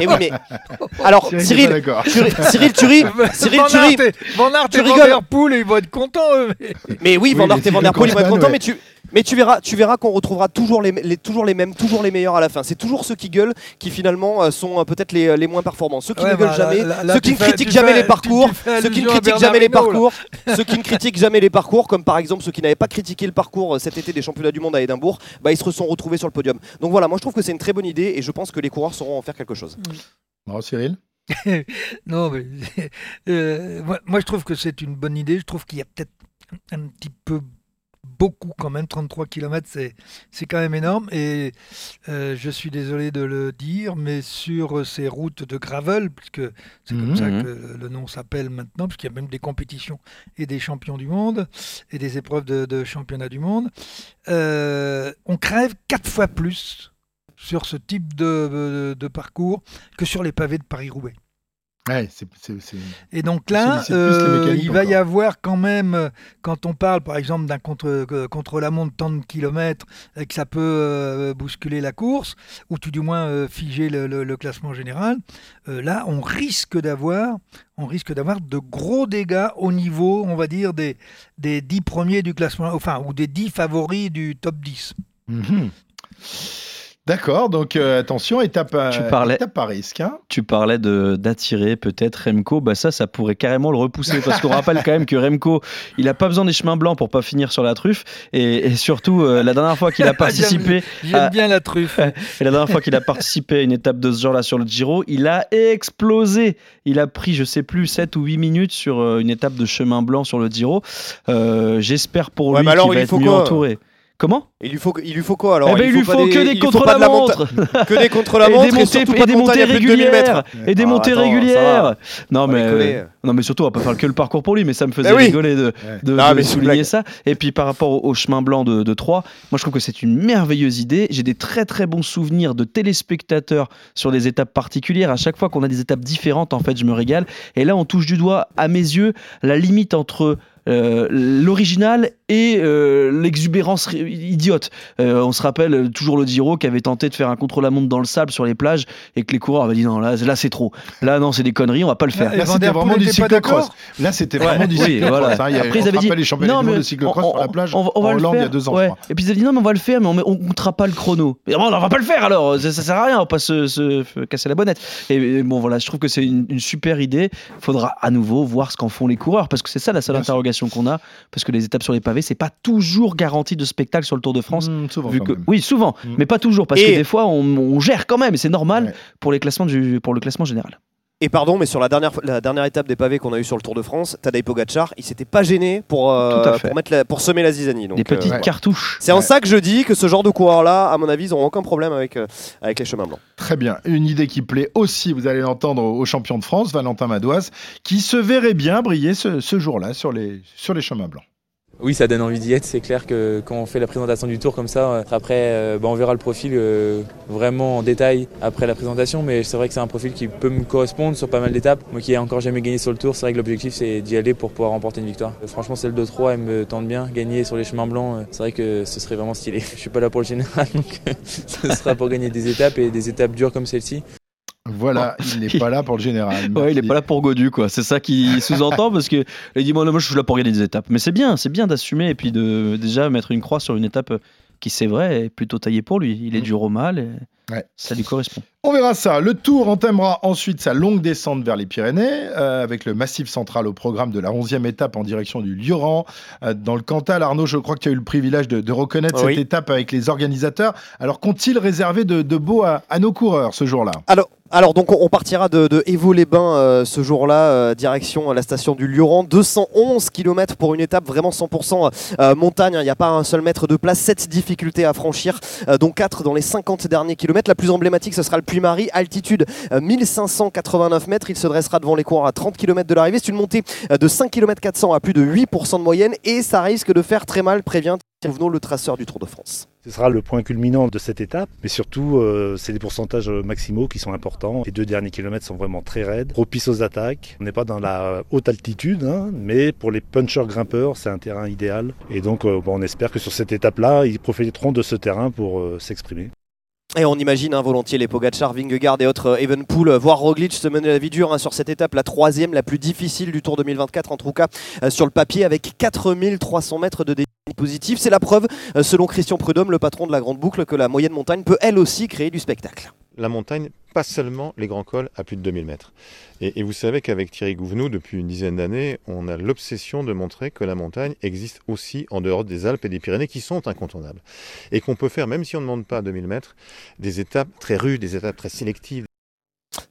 et oui, mais alors Cyril Cyril, tu Cyril, tu ris, Cyril, Van tu. Aert et- Van Aert Tu et Van. Der Poel, ils vont être contents. eux, mais- Mais oui, Oui, Van Aert les et Van Der Poel, ils vont être contents, ouais. mais tu, mais tu verras, tu verras qu'on retrouvera toujours les, les- toujours les mêmes, toujours les meilleurs à la fin. C'est toujours ceux qui gueulent qui finalement euh, sont euh, peut-être les, les moins performants. Ceux qui Ouais, ne gueulent bah, jamais, ceux qui ne critiquent jamais fais- les parcours, ceux qui ne critiquent jamais les parcours, ceux qui ne critiquent jamais les parcours, comme par exemple ceux qui n'avaient pas critiqué le parcours euh, cet été des championnats du monde à Édimbourg, bah, ils se sont retrouvés sur le podium. Donc voilà, moi je trouve que c'est une très bonne idée et je pense que les coureurs sauront en faire quelque chose. Non, Cyril? Non, mais euh, moi, moi, je trouve que c'est une bonne idée. Je trouve qu'il y a peut-être un petit peu beaucoup quand même. 33 km, c'est quand même énorme. Et euh, je suis désolé de le dire, mais sur ces routes de gravel, puisque c'est comme ça Mhm. que le nom s'appelle maintenant, puisqu'il y a même des compétitions et des champions du monde et des épreuves de, de championnat du monde, euh, on crève quatre fois plus sur ce type de, de- de parcours que sur les pavés de Paris-Roubaix. Ouais, Et donc là, euh, il va y avoir quand même, euh, quand on parle par exemple d'un contre, euh, contre la montre tant de kilomètres, que ça peut euh, bousculer la course, ou tout du moins euh, figer le, le- le classement général, là on risque d'avoir on risque d'avoir de gros dégâts au niveau, on va dire, des, des 10 premiers du classement, enfin, ou des 10 favoris du top 10. Mhm. D'accord, donc euh, attention, étape, à- Tu parlais- étape à risque. hein. Tu parlais de d'attirer peut-être Remco, bah ça, ça pourrait carrément le repousser parce qu'on rappelle quand même que Remco, il a pas besoin des chemins blancs pour pas finir sur la truffe et, et surtout euh, la dernière fois qu'il a participé, J'aime à- bien la truffe. et la dernière fois qu'il a participé à une étape de ce genre-là sur le Giro, il a explosé. Il a pris, je sais plus, 7 ou 8 minutes sur euh, une étape de chemin blanc sur le Giro. Euh, J'espère pour Ouais, lui mais alors, qu'il va il être faut mieux quoi entouré. Comment il lui, faut, il lui faut quoi alors eh ben, il, lui faut, que des, il faut contre pas la de montre. Que des contre la montre et des montées, surtout et pas des montées à plus de 2000 régulières. et des Ah, montées attends, régulières. Non mais euh, non mais surtout on va pas faire que le parcours pour lui mais ça me faisait Eh oui. rigoler de, de- Non, souligner ça. Et puis par rapport au, au chemin blanc de, de Troyes moi je trouve que c'est une merveilleuse idée. J'ai des très très bons souvenirs de téléspectateurs sur des étapes particulières. À chaque fois qu'on a des étapes différentes en fait je me régale. Et là on touche du doigt à mes yeux la limite entre l'original et euh, l'exubérance idiote. Euh, on se rappelle euh, toujours le Giro qui avait tenté de faire un contre-la-montre dans le sable sur les plages et que les coureurs avaient dit non là, là c'est trop. Là non c'est des conneries, on va pas le faire. Là, c'était vraiment du cyclocross. Là, c'était vraiment du Oui, cyclocross. hein. Après, ils avaient dit rappelle les championnats non, du monde mais de cyclocross on- sur la plage on, va- on va en le Hollande il y a faire. deux ans. Et puis ils avaient dit non, mais on va le faire, mais on, on comptera pas le chrono. Bon, on va pas le faire alors, ça, ça sert à rien, on va pas se, se- se casser la bonnette. Et, et bon, voilà, je trouve que c'est une, une super idée. Faudra à nouveau voir ce qu'en font les coureurs, parce que c'est ça la seule interrogation qu'on a, parce que les étapes sur les pavés, c'est pas toujours garanti de spectacle sur le Tour de France. Mmh, souvent, vu que, oui, souvent, mais pas toujours, parce Et- que des fois on, on gère quand même, et c'est normal pour, les classements du, pour le classement général. Et pardon, mais sur la dernière, la dernière étape des pavés qu'on a eu sur le Tour de France, Tadej Pogacar, il s'était pas gêné pour, euh, Tout à fait. pour, mettre la- pour semer la zizanie. Donc, Des petites euh, cartouches. C'est en ça que je dis que ce genre de coureurs-là, à mon avis, ils n'auront aucun problème avec, euh, avec les chemins blancs. Très bien. Une idée qui plaît aussi, vous allez l'entendre au champion de France, Valentin Madoise, qui se verrait bien briller ce, ce jour-là sur les, sur les chemins blancs. Oui, ça donne envie d'y être. C'est clair que quand on fait la présentation du tour comme ça, euh, après, euh, bah, on verra le profil euh, vraiment en détail après la présentation. Mais c'est vrai que c'est un profil qui peut me correspondre sur pas mal d'étapes. Moi qui ai encore jamais gagné sur le tour, c'est vrai que l'objectif c'est d'y aller pour pouvoir remporter une victoire. Franchement, celle de 3 elle me tente bien. Gagner sur les chemins blancs, c'est vrai que ce serait vraiment stylé. Je suis pas là pour le général, donc ce sera pour gagner des étapes et des étapes dures comme celle-ci. Voilà, il n'est pas là pour le général. Ouais, il est pas là pour Godu, quoi. C'est ça qui sous-entend parce que il dit moi, non, moi, je suis là pour gagner des étapes. Mais c'est bien, c'est bien d'assumer et puis de déjà mettre une croix sur une étape qui, c'est vrai, est plutôt taillée pour lui. Il est du Romal et ça lui correspond. On verra ça. Le Tour entamera ensuite sa longue descente vers les Pyrénées, euh, avec le Massif central au programme de la 11e étape en direction du Lioran. Euh, dans le Cantal, Arnaud, je crois que tu as eu le privilège de, de reconnaître Oui. cette étape avec les organisateurs. Alors, qu'ont-ils réservé de, de beau à, à nos coureurs ce jour-là? Alors, alors donc on, partira de, de Évaux-les-Bains euh, ce jour-là, euh, direction la station du Lioran. 211 km pour une étape vraiment 100% euh, montagne. Il n'y a pas un seul mètre de place, 7 difficultés à franchir, euh, dont 4 dans les 50 derniers kilomètres. La plus emblématique, ce sera le Puy-Marie, altitude euh, 1589 mètres. Il se dressera devant les coureurs à 30 km de l'arrivée. C'est une montée euh, de 5 km 400 à plus de 8% de moyenne et ça risque de faire très mal, prévient Thierry le traceur du Tour de France. Ce sera le point culminant de cette étape, mais surtout, euh, c'est des pourcentages maximaux qui sont importants. Les deux derniers kilomètres sont vraiment très raides, propices aux attaques. On n'est pas dans la haute altitude, hein, mais pour les punchers grimpeurs, c'est un terrain idéal. Et donc, euh, on espère que sur cette étape-là, ils profiteront de ce terrain pour euh, s'exprimer. Et on imagine hein, volontiers les Pogacar, Vingegaard et autres euh, Evenpool, euh, voire Roglic se mener la vie dure hein, sur cette étape, la troisième, la plus difficile du Tour 2024 en tout cas euh, sur le papier avec 4300 mètres de débit positif. C'est la preuve, euh, selon Christian Prudhomme, le patron de la Grande Boucle, que la moyenne montagne peut elle aussi créer du spectacle. la montagne, pas seulement les grands cols à plus de 2000 mètres. Et, vous savez qu'avec Thierry Gouvenou, depuis une dizaine d'années, on a l'obsession de montrer que la montagne existe aussi en dehors des Alpes et des Pyrénées qui sont incontournables. Et qu'on peut faire, même si on ne monte pas à 2000 mètres, des étapes très rudes, des étapes très sélectives.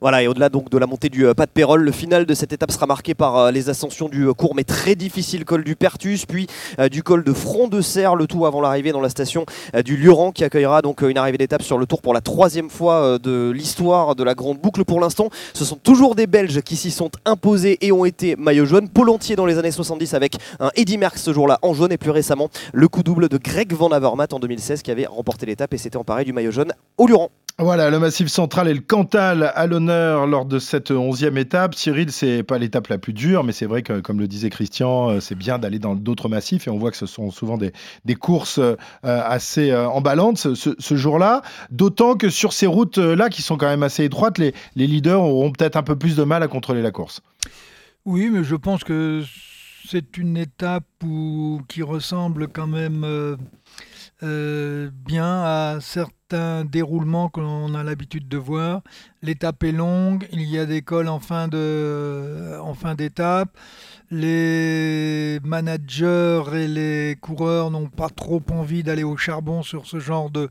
Voilà, et au-delà donc de la montée du euh, pas de Pérol, le final de cette étape sera marqué par euh, les ascensions du euh, court mais très difficile col du Pertus, puis du col de Front de Serre, le tout avant l'arrivée dans la station du Lioran qui accueillera donc une arrivée d'étape sur le tour pour la troisième fois de l'histoire de la grande boucle. Pour l'instant, ce sont toujours des Belges qui s'y sont imposés et ont été maillot jaune. Pôle entier dans les années 70 avec un Eddy Merckx ce jour-là en jaune et plus récemment le coup double de Greg Van Avermaet en 2016 qui avait remporté l'étape et s'était emparé du maillot jaune au Lioran. Voilà, le Massif central et le Cantal à l'honneur lors de cette onzième étape. Cyril, c'est pas l'étape la plus dure, mais c'est vrai que, comme le disait Christian, euh, c'est bien d'aller dans d'autres massifs et on voit que ce sont souvent des, courses euh, assez euh, emballantes ce, jour-là. D'autant que sur ces routes-là, qui sont quand même assez étroites, les, leaders auront peut-être un peu plus de mal à contrôler la course. Oui, mais je pense que c'est une étape où- qui ressemble quand même euh, bien à certains déroulements que l'on a l'habitude de voir. L'étape est longue, il y a des cols en fin de- en fin d'étape. les managers et les coureurs n'ont pas trop envie d'aller au charbon sur ce genre de,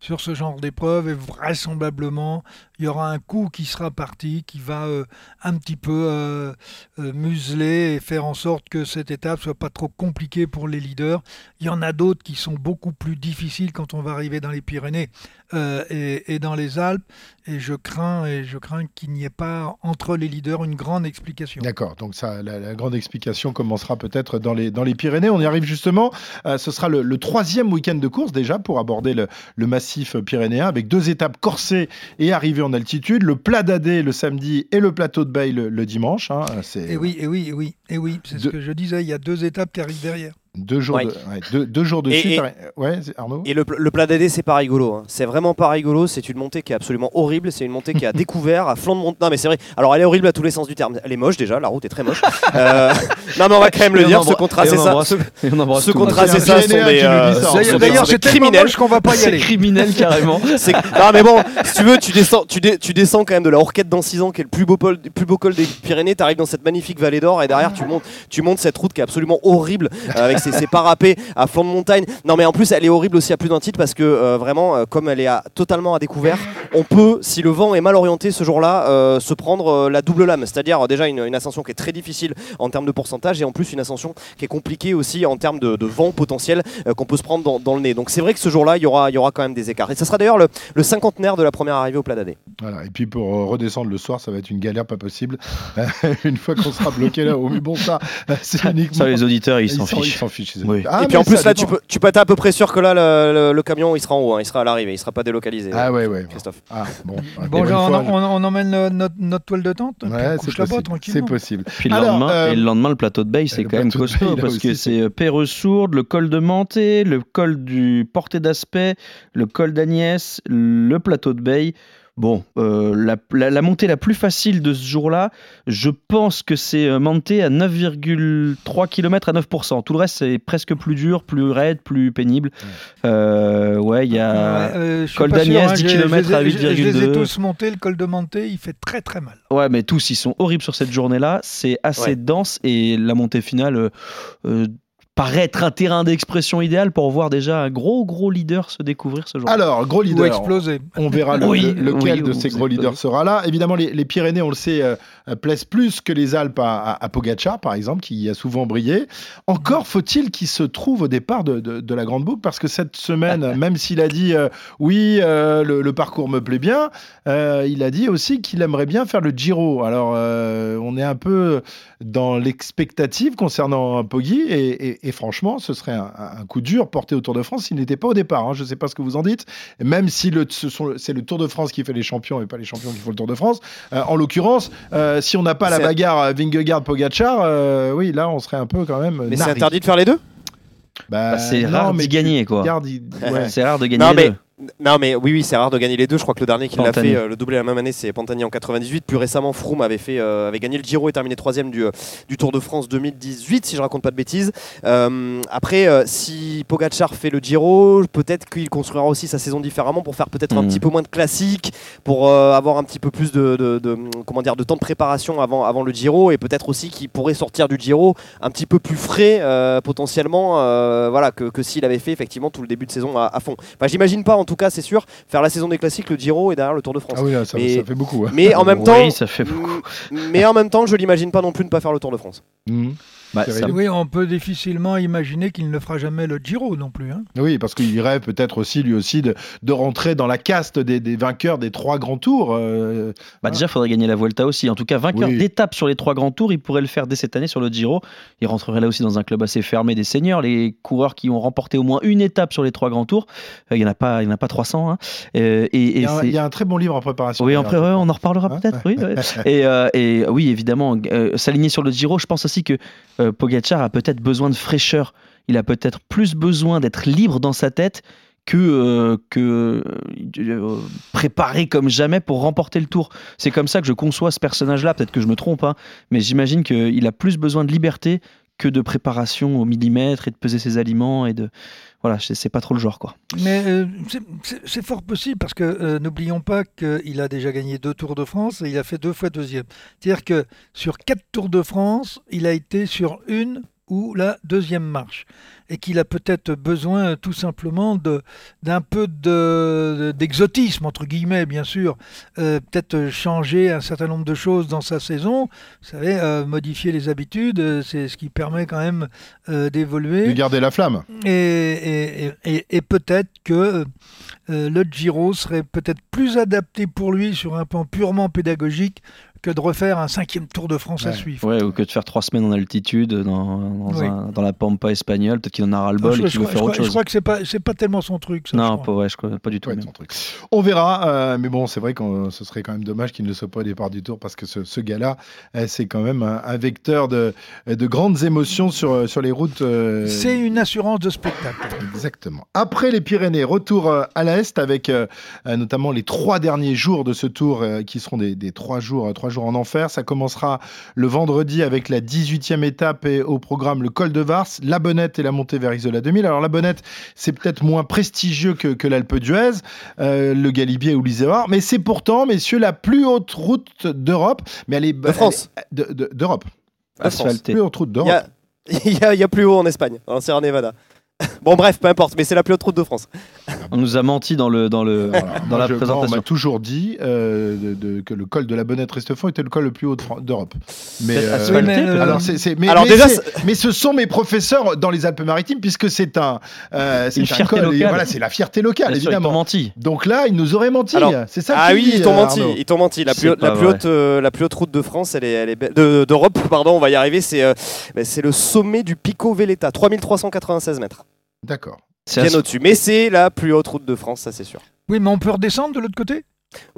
sur ce genre d'épreuve et vraisemblablement il y aura un coup qui sera parti, qui va euh, un petit peu euh, euh, museler et faire en sorte que cette étape soit pas trop compliquée pour les leaders. Il y en a d'autres qui sont beaucoup plus difficiles quand on va arriver dans les Pyrénées et, et, dans les Alpes. Et je crains, et je crains qu'il n'y ait pas entre les leaders une grande explication. D'accord, donc ça, la, grande explication commencera peut-être dans les, dans les Pyrénées. On y arrive justement. ce sera le, troisième week-end de course déjà pour aborder le, le massif pyrénéen avec deux étapes corsées et arrivées en altitude, le plat d'Adé le samedi et le plateau de Baye le, dimanche. Hein, et oui, et oui, et oui, et oui, c'est ce que je disais, il y a deux étapes qui arrivent derrière. Deux jours, de, deux, jours de et, suite. Et, ouais, Arnaud Et le, plat d'AD, c'est pas rigolo. Hein. C'est vraiment pas rigolo. C'est une montée qui est absolument horrible. C'est une montée qui à découvert, à flanc de montagne. Non, mais c'est vrai. Alors, elle est horrible à tous les sens du terme. Elle est moche déjà. La route est très moche. euh... non, mais on va quand même le dire. Ce contrat, c'est ça. Ce contrat, c'est ça. Euh, d'ailleurs, c'est criminel qu'on va pas y aller. C'est criminel carrément. Non, mais bon, si tu veux, tu descends, tu, descends quand même de la Orquette dans 6 ans, qui est le plus beau, plus beau col des Pyrénées. Tu arrives dans cette magnifique vallée d'or et derrière, tu montes, tu montes cette route qui est absolument horrible avec ses parapets à flanc de montagne. Non, mais en plus, elle est horrible aussi à plus d'un titre parce que euh, vraiment, euh, comme elle est totalement à découvert, on peut, si le vent est mal orienté ce jour-là, euh, se prendre la double lame. C'est-à-dire déjà une, ascension qui est très difficile en termes de pourcentage et en plus une ascension qui est compliquée aussi en termes de, vent potentiel qu'on peut se prendre dans, le nez. Donc c'est vrai que ce jour-là, il y aura, y aura quand même des écarts. Et ce sera d'ailleurs le, le, cinquantenaire de la première arrivée au plat d'année. Voilà, et puis pour redescendre le soir, ça va être une galère pas possible. une fois qu'on sera bloqué là haut. Mais bon, ça, c'est uniquement. Ça, les auditeurs, ils s'en fichent. Ah, et puis en plus, là, tu peux, tu peux être à peu près sûr que là, le, camion, il sera en haut, hein, il sera à l'arrivée, il sera pas délocalisé. Ah ouais, ouais. Christophe. Ah, bon, bon genre, on, emmène notre, toile de tente Ouais, c'est possible. C'est possible. Puis le, lendemain, euh, et le lendemain, le plateau de Bay, c'est quand même costaud parce que c'est euh, Père-Sourde, le col de Manté, le col du Porté d'Aspect, le col d'Agnès, le plateau de Bay. Bon, euh, la, montée la plus facile de ce jour-là, je pense que c'est euh, monter à 9,3 km à 9%. Tout le reste, c'est presque plus dur, plus raide, plus pénible. Euh, ouais, il y a col d'Agnès, 10 km à 8,2. Je les ai tous montés, le col de montée, il fait très très mal. Ouais, mais tous, ils sont horribles sur cette journée-là. C'est assez dense et la montée finale paraît être un terrain d'expression idéal pour voir déjà un gros gros leader se découvrir ce jour. Alors, gros leader. Ou exploser. On verra lequel de ces gros leaders sera là. Évidemment, les, Pyrénées, on le sait, euh, plaisent plus que les Alpes à, à, Pogacar, par exemple, qui a souvent brillé. Encore faut-il qu'il se trouve au départ de, la Grande Boucle, parce que cette semaine, même s'il a dit euh, oui, euh, le, parcours me plaît bien, il a dit aussi qu'il aimerait bien faire le Giro. Alors, on est un peu dans l'expectative concernant Poggi et et franchement, ce serait un, coup dur porté au Tour de France s'il n'était pas au départ. Hein. Je ne sais pas ce que vous en dites. Même si c'est le Tour de France qui fait les champions et pas les champions qui font le Tour de France. Euh, en l'occurrence, euh, si on n'a pas la bagarre Vingegaard-Pogacar, euh, oui, là, on serait un peu quand même. Mais c'est interdit de faire les deux? Bah, bah, c'est rare d'y gagner, quoi. C'est rare de gagner les deux. Non, mais oui, oui, c'est rare de gagner les deux. Je crois que le dernier qui l'a fait, euh, le doublé la même année, c'est Pantani en 98. Plus récemment, Froome avait, fait, euh, avait gagné le Giro et terminé troisième du, euh, du Tour de France 2018, si je raconte pas de bêtises. après, si Pogacar fait le Giro, peut-être qu'il construira aussi sa saison différemment pour faire peut-être un hmm. petit peu moins de classiques, pour avoir un petit peu plus de, de, comment dire, de temps de préparation avant, avant le Giro et peut-être aussi qu'il pourrait sortir du Giro un petit peu plus frais potentiellement voilà, que, que s'il avait fait effectivement tout le début de saison à, fond. Enfin, J'imagine pas en tout cas, c'est sûr, faire la saison des classiques, le Giro et derrière le Tour de France. Ah oui, ça, fait beaucoup. Hein. Mais en même temps, ça fait beaucoup. mais en même temps, je l'imagine pas non plus ne pas faire le Tour de France. Mmh. Bah, oui, on peut difficilement imaginer qu'il ne fera jamais le Giro non plus. Hein. Oui, parce qu'il rêve peut-être aussi lui aussi de, de, rentrer dans la caste des, des vainqueurs des trois grands tours. Euh, bah, déjà, il faudrait gagner la Vuelta aussi. En tout cas, vainqueur d'étape sur les trois grands tours, il pourrait le faire dès cette année sur le Giro. Il rentrerait là aussi dans un club assez fermé des seniors. Les coureurs qui ont remporté au moins une étape sur les trois grands tours, euh, il n'y en, a pas, il en a pas 300. Hein. Euh, et, il, y a un, très bon livre en préparation. Oui, après, on en reparlera hein? peut-être. Oui, et, et, oui, évidemment, s'aligner sur le Giro, je pense aussi que Pogacar a peut-être besoin de fraîcheur. Il a peut-être plus besoin d'être libre dans sa tête que, euh, que euh, préparé comme jamais pour remporter le tour. C'est comme ça que je conçois ce personnage-là. Peut-être que je me trompe, hein, mais j'imagine qu'il a plus besoin de liberté que de préparation au millimètre et de peser ses aliments et de voilà c'est pas trop le genre quoi mais euh, c'est fort possible parce que n'oublions pas qu'il a déjà gagné deux Tours de France et il a fait deux fois deuxième c'est à dire que sur quatre Tours de France il a été sur une ou la deuxième marche. Et qu'il a peut-être besoin tout simplement de d'un peu de d'exotisme entre guillemets bien sûr, euh, peut-être changer un certain nombre de choses dans sa saison. Vous savez, euh, modifier les habitudes, euh, c'est ce qui permet quand même euh, d'évoluer. De garder la flamme. Et, et- et- et peut-être que euh, le Giro serait peut-être plus adapté pour lui sur un plan purement pédagogique que de refaire un cinquième Tour de France à suivre. Ouais, ou que de faire trois semaines en altitude dans, dans, Oui. un- dans la pampa espagnole, peut-être qu'il en a ras le bol je, et je qu'il veut crois- faire autre crois- je chose. crois que c'est pas c'est pas tellement son truc. Ça, non, pas, ouais, je crois pas du tout. même. On verra, euh, mais bon, c'est vrai que ce serait quand même dommage qu'il ne soit pas au départ du tour parce que ce, ce gars-là, euh, c'est quand même un, un vecteur de, de grandes émotions sur, sur les routes. euh, C'est une assurance de spectacle. Exactement. Après les Pyrénées, retour euh, à l'Est avec euh, euh, notamment les trois derniers jours de ce tour euh, qui seront des, des trois, jours, euh, trois jours en enfer. Ça commencera le vendredi avec la 18e étape et au programme le col de Vars, la Bonnette et la montée vers Isola 2000. Alors la Bonnette, c'est peut-être moins prestigieux que, que l'Alpe d'Huez, euh, le Galibier ou l'Iséoir, mais c'est pourtant, messieurs, la plus haute route d'Europe. Mais elle est de France. D'Europe. De France. Plus haute route d'Europe. il y y a plus haut en Espagne, en Sierra Nevada. bon, bref, peu importe, mais c'est la plus haute route de France. On nous a menti dans, le, dans, le, dans Moi, la je- moi, on présentation. m'a toujours dit euh, de- de- que le col de la Bonnette Restefond était le col le plus haut de d'Europe. Mais, asphalté, mais, peut-être. alors, c'est, c'est- mais, Alors mais déjà, c'est- mais ce sont mes professeurs dans les Alpes-Maritimes puisque c'est un, euh, c'est col. et locale. voilà, c'est la fierté locale, Bien sûr, évidemment. menti. Donc là, ils nous auraient menti. C'est ça. Ah oui, dis, ils t'ont euh, menti. Ils t'ont menti. La plus, haute- la plus haute, euh, la plus haute route de France, elle est, elle est d'Europe, pardon, on va y arriver. C'est, euh, bah, c'est le sommet du Pico Veleta, 3396 mètres, D'accord. C'est bien au-dessus. Mais c'est la plus haute route de France, ça c'est sûr. Oui, mais on peut redescendre de l'autre côté?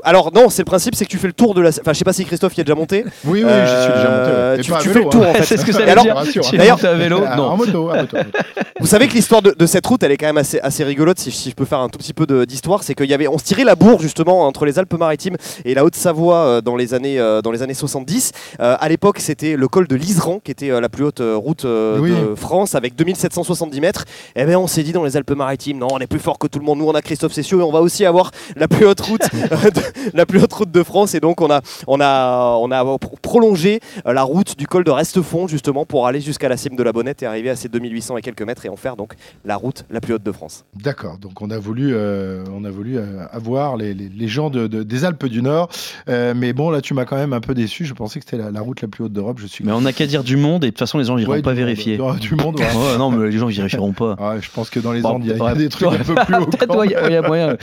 Alors non, c'est le principe, c'est que tu fais le tour de la. Enfin, je sais pas si Christophe y est déjà monté. Oui, oui, j'y suis déjà monté. ouais. Euh, Et tu pas à tu vélo, fais le tour hein. en fait. C'est ce que ça veut alors, dire. D'ailleurs- à vélo Non. En moto, en moto. Vous savez que l'histoire de, de cette route, elle est quand même assez, assez rigolote. Si, je- si je peux faire un tout petit peu d'histoire, c'est qu'il y avait, on se tirait la bourre justement entre les Alpes-Maritimes et la Haute-Savoie euh, dans les années euh, dans les années 70. Euh, à l'époque, c'était le col de l'Iseran qui était euh, la plus haute euh, route euh, Oui. de France avec 2770 mètres. Et bien, on s'est dit dans les Alpes-Maritimes, non, on est plus fort que tout le monde. Nous, on a Christophe Cessieux et on va aussi avoir la plus haute route, euh, la plus haute route de France. Et donc, on a on a on a pro- prolongé euh, la route du col de Restefond justement pour aller jusqu'à la cime de la Bonnette et arriver à ces 2800 et quelques mètres et en faire donc la route la plus haute de France. D'accord, donc on a voulu, euh, on a voulu euh, avoir les, les- les gens de- de- des Alpes du Nord, Euh, mais bon là tu m'as quand même un peu déçu. Je pensais que c'était la, la route la plus haute d'Europe. Je suis. Mais on n'a qu'à dire du monde et de toute façon les gens iront Ouais, pas du monde, vérifier. du- monde. ouais. Ouais, non, mais les gens vérifieront pas. Ouais, je pense que dans les Bon, Andes il y a, des trucs un peu plus hauts. Peut-être, il y a- moyen.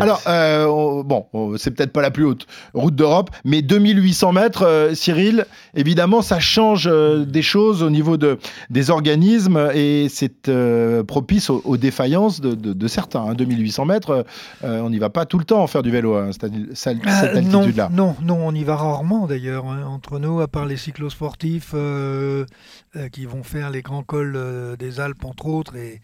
Alors, euh, on- bon, c'est peut-être pas la plus haute route d'Europe, mais 2800 mètres, euh, Cyril, évidemment, ça change euh, des choses au niveau de, des organismes et c'est euh, propice aux, aux défaillances de, de- de certains. hein. 2800 mètres, euh, on n'y va pas tout le temps faire du vélo à cette, cette non, altitude-là. non, non, on y va rarement d'ailleurs. hein, entre nous, à part les cyclosportifs qui vont faire les grands cols des Alpes, entre autres, et,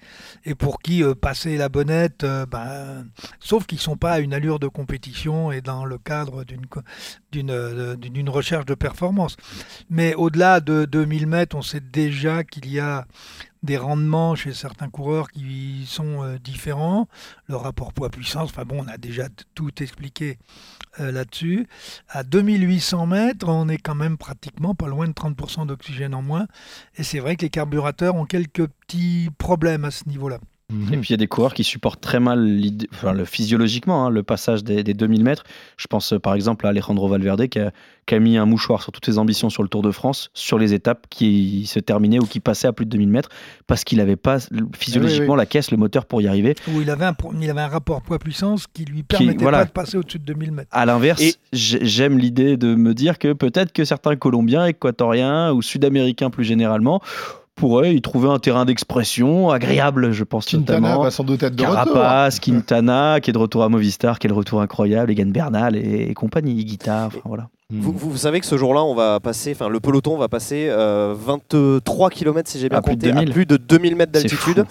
et pour qui passer la bonnette, ben, sauf qu'ils ne sont pas à une allure de compétition et dans le cadre euh, d'une- recherche de performance. Mais au-delà de 2000 mètres, on sait déjà qu'il y a des rendements chez certains coureurs qui sont euh, différents, le rapport poids-puissance, enfin bon, on a déjà tout expliqué euh, là-dessus. À 2800 mètres, on est quand même pratiquement pas loin de 30% d'oxygène en moins, et c'est vrai que les carburateurs ont quelques petits problèmes à ce niveau-là. Et puis il y a des coureurs qui supportent très mal enfin, le, physiologiquement hein, le passage des, des 2000 mètres. Je pense euh, par exemple à Alejandro Valverde qui a, qui a mis un mouchoir sur toutes ses ambitions sur le Tour de France, sur les étapes qui se terminaient ou qui passaient à plus de 2000 mètres, parce qu'il n'avait pas physiologiquement oui. la caisse, le moteur pour y arriver. Où il avait un, pro- il avait un rapport poids-puissance qui lui permettait voilà. pas de passer au-dessus de 2000 mètres. À l'inverse, j'ai- j'aime l'idée de me dire que peut-être que certains Colombiens, Équatoriens ou Sud-Américains plus généralement pourraient y trouver un terrain d'expression agréable, je pense Quintana notamment. va sans doute être de Carapace, Quintana, qui est de retour à Movistar, qui est le retour incroyable, Egan Bernal et, et compagnie, guitare, enfin, voilà. Vous, vous- vous savez que ce jour-là, on va passer, enfin le peloton va passer euh, 23 km si j'ai bien À plus de compté, à 2000. plus de 2000 mètres C'est d'altitude.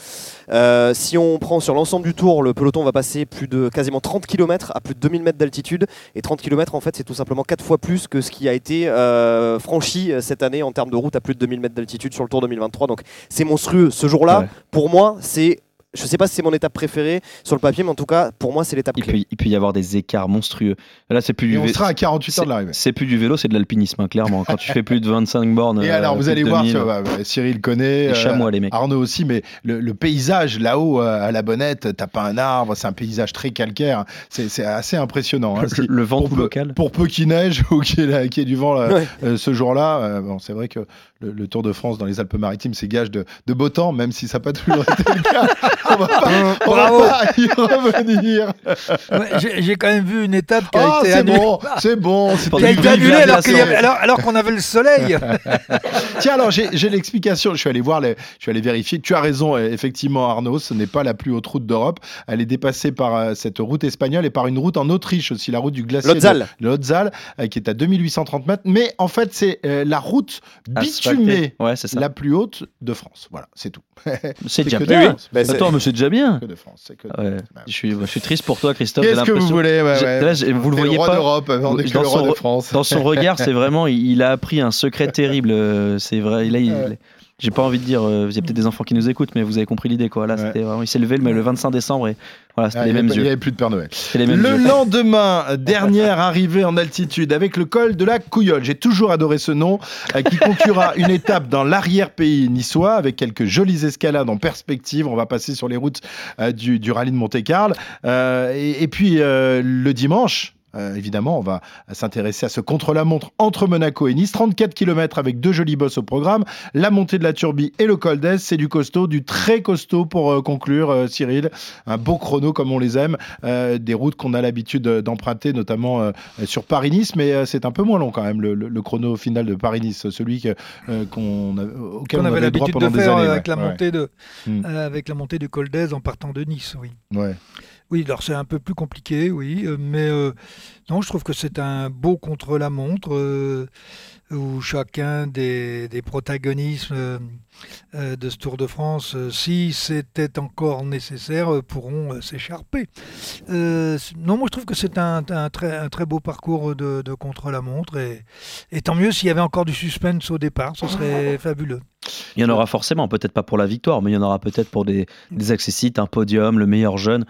Euh, si on prend sur l'ensemble du tour, le peloton va passer plus de quasiment 30 km à plus de 2000 mètres d'altitude. Et 30 km, en fait, c'est tout simplement 4 fois plus que ce qui a été euh, franchi euh, cette année en termes de route à plus de 2000 mètres d'altitude sur le Tour 2023. Donc c'est monstrueux. Ce jour-là, Ouais. pour moi, c'est je sais pas si c'est mon étape préférée sur le papier, mais en tout cas, pour moi, c'est l'étape Il clé. peut, il peut y avoir des écarts monstrueux. Là, c'est plus Et du on sera à 48 heures de c'est- l'arrivée. C'est plus du vélo, c'est de l'alpinisme, hein, clairement. Quand tu fais plus de 25 bornes. Et euh, alors, vous plus allez voir, 2000, tu vois, bah, Cyril connaît, Les chamois, les mecs. Arnaud aussi, mais le, le paysage là-haut euh, à la bonnette, t'as pas un arbre, c'est un paysage très calcaire, c'est c'est assez impressionnant. hein. Le- vent pour tout peu- local. Pour peu qu'il neige ou qu'il y, ait la- qu'il y ait du vent là, Ouais. euh, ce jour-là, euh, bon, c'est vrai que le, le Tour de France dans les Alpes-Maritimes, c'est gage de, de beau temps, même si ça n'a pas toujours été le cas. On va pas, on va Bravo. pas y revenir. Ouais, J'ai j'ai quand même vu une étape qui a Ah, été c'est annulée. bon, c'est bon. c'est Qui a été vive annulée la alors qu'il y avait- glaçon. alors- alors qu'on avait le soleil. Tiens, alors j'ai j'ai l'explication. Je suis allé voir, les, je suis allé vérifier. Tu as raison, euh, effectivement, Arnaud. Ce n'est pas la plus haute route d'Europe. Elle est dépassée par euh, cette route espagnole et par une route en Autriche aussi, la route du glacier Lotzal. de Lotzal, euh, qui est à 2830 mètres. Mais en fait, c'est euh, la route bitumée Asphalté. Ouais, c'est ça. la plus haute de France. Voilà, c'est tout. C'est déjà que de bien. France. Bah, c'est- Attends, mais c'est déjà bien. Que de France. c'est que de Ouais. France. Je suis, je suis triste pour toi, Christophe. j'ai Qu'est-ce que vous l'impression- voulez ouais, J'ai- ouais. là, j'ai- vous le voyez roi pas. d'Europe, on est que Dans le roi son de re- France. Dans son regard, c'est vraiment, il, il a appris un secret terrible. euh, C'est vrai. Là, il- Ouais. J'ai pas envie de dire. euh, Il y a peut-être des enfants qui nous écoutent, mais vous avez compris l'idée, quoi. Là, Ouais. c'était vraiment. Il s'est levé le, le 25 décembre et voilà, c'était Ah, les mêmes avait- Il n'y yeux. avait plus de Père Noël. C'était les mêmes Le yeux. lendemain, dernière arrivée en altitude avec le col de la Couillole. J'ai toujours adoré ce nom, euh, qui conclura une étape dans l'arrière-pays niçois avec quelques jolies escalades en perspective. On va passer sur les routes euh, du, du rallye de Monte-Carlo. Euh, et, et puis euh, le dimanche. Euh, évidemment, on va s'intéresser à ce contre-la-montre entre Monaco et Nice. 34 km avec deux jolis bosses au programme. La montée de la Turbie et le col d'Est, c'est du costaud, du très costaud pour euh, conclure, euh, Cyril. Un beau chrono comme on les aime. Des routes qu'on a l'habitude d'emprunter, notamment sur Paris-Nice, mais c'est un peu moins long quand même, le, chrono final de Paris-Nice, celui que, qu'on auquel on avait l'habitude de faire années. euh, avec, ouais. la Ouais. montée de, Mm. euh, avec la montée du col en partant de Nice, oui. Ouais. Oui, alors c'est un peu plus compliqué, oui, euh, mais euh, non, je trouve que c'est un beau contre-la-montre euh, où chacun des, des protagonistes euh, de ce Tour de France, si c'était encore nécessaire, pourront euh, s'écharper. Euh, non, moi je trouve que c'est un, un très, un très beau parcours de, de contre-la-montre et, et tant mieux s'il y avait encore du suspense au départ, ce serait fabuleux. Il y en aura forcément, peut-être pas pour la victoire, mais il y en aura peut-être pour des, des accessites, un podium, le meilleur jeune.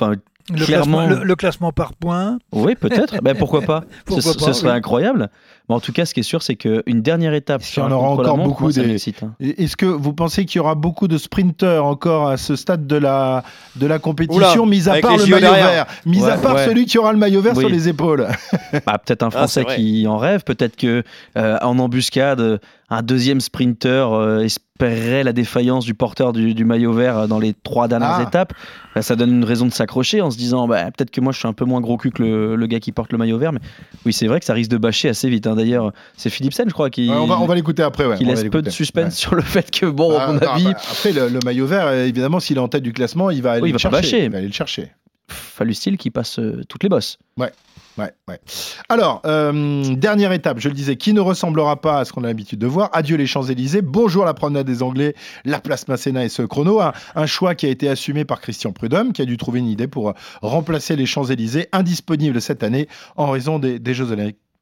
Enfin, Le, clairement. classement, le, le classement par points. Oui, peut-être. ben, pourquoi pas Pourquoi ce, pas, ce serait incroyable. Mais en tout cas, ce qui est sûr, c'est qu'une dernière étape Il y en aura encore beaucoup des- hein. Est-ce que vous pensez qu'il y aura beaucoup de sprinteurs encore à ce stade de la, de la compétition, Oula, mis à part le maillot derrière. vert? Mis à part ouais. celui qui aura le maillot vert Oui. sur les épaules. Bah, peut-être un Ah, Français qui en rêve, peut-être que euh, en embuscade, un deuxième sprinter euh, espérerait la défaillance du porteur du, du maillot vert euh, dans les trois dernières Ah. étapes. Bah, ça donne une raison de s'accrocher en se disant bah, peut-être que moi je suis un peu moins gros cul que le, le gars qui porte le maillot vert. Mais oui, c'est vrai que ça risque de bâcher assez vite. hein. D'ailleurs, c'est Philipsen, je crois, qui, Ouais, on va, on va l'écouter après. Ouais, qui on laisse peu de suspense Ouais. sur le fait que, bon, Ah, à mon non, avis, bah, après, le, le maillot vert, euh, évidemment, s'il est en tête du classement, il va aller Oui, il le va chercher. Il va aller le chercher. Fallu style qui passe euh, toutes les bosses. Ouais. Ouais, ouais. Alors, euh, dernière étape, je le disais, qui ne ressemblera pas à ce qu'on a l'habitude de voir. Adieu les Champs-Élysées, bonjour la promenade des Anglais, la place Masséna et ce chrono. Un, choix qui a été assumé par Christian Prudhomme, qui a dû trouver une idée pour euh, remplacer les Champs-Élysées, indisponibles cette année en raison des.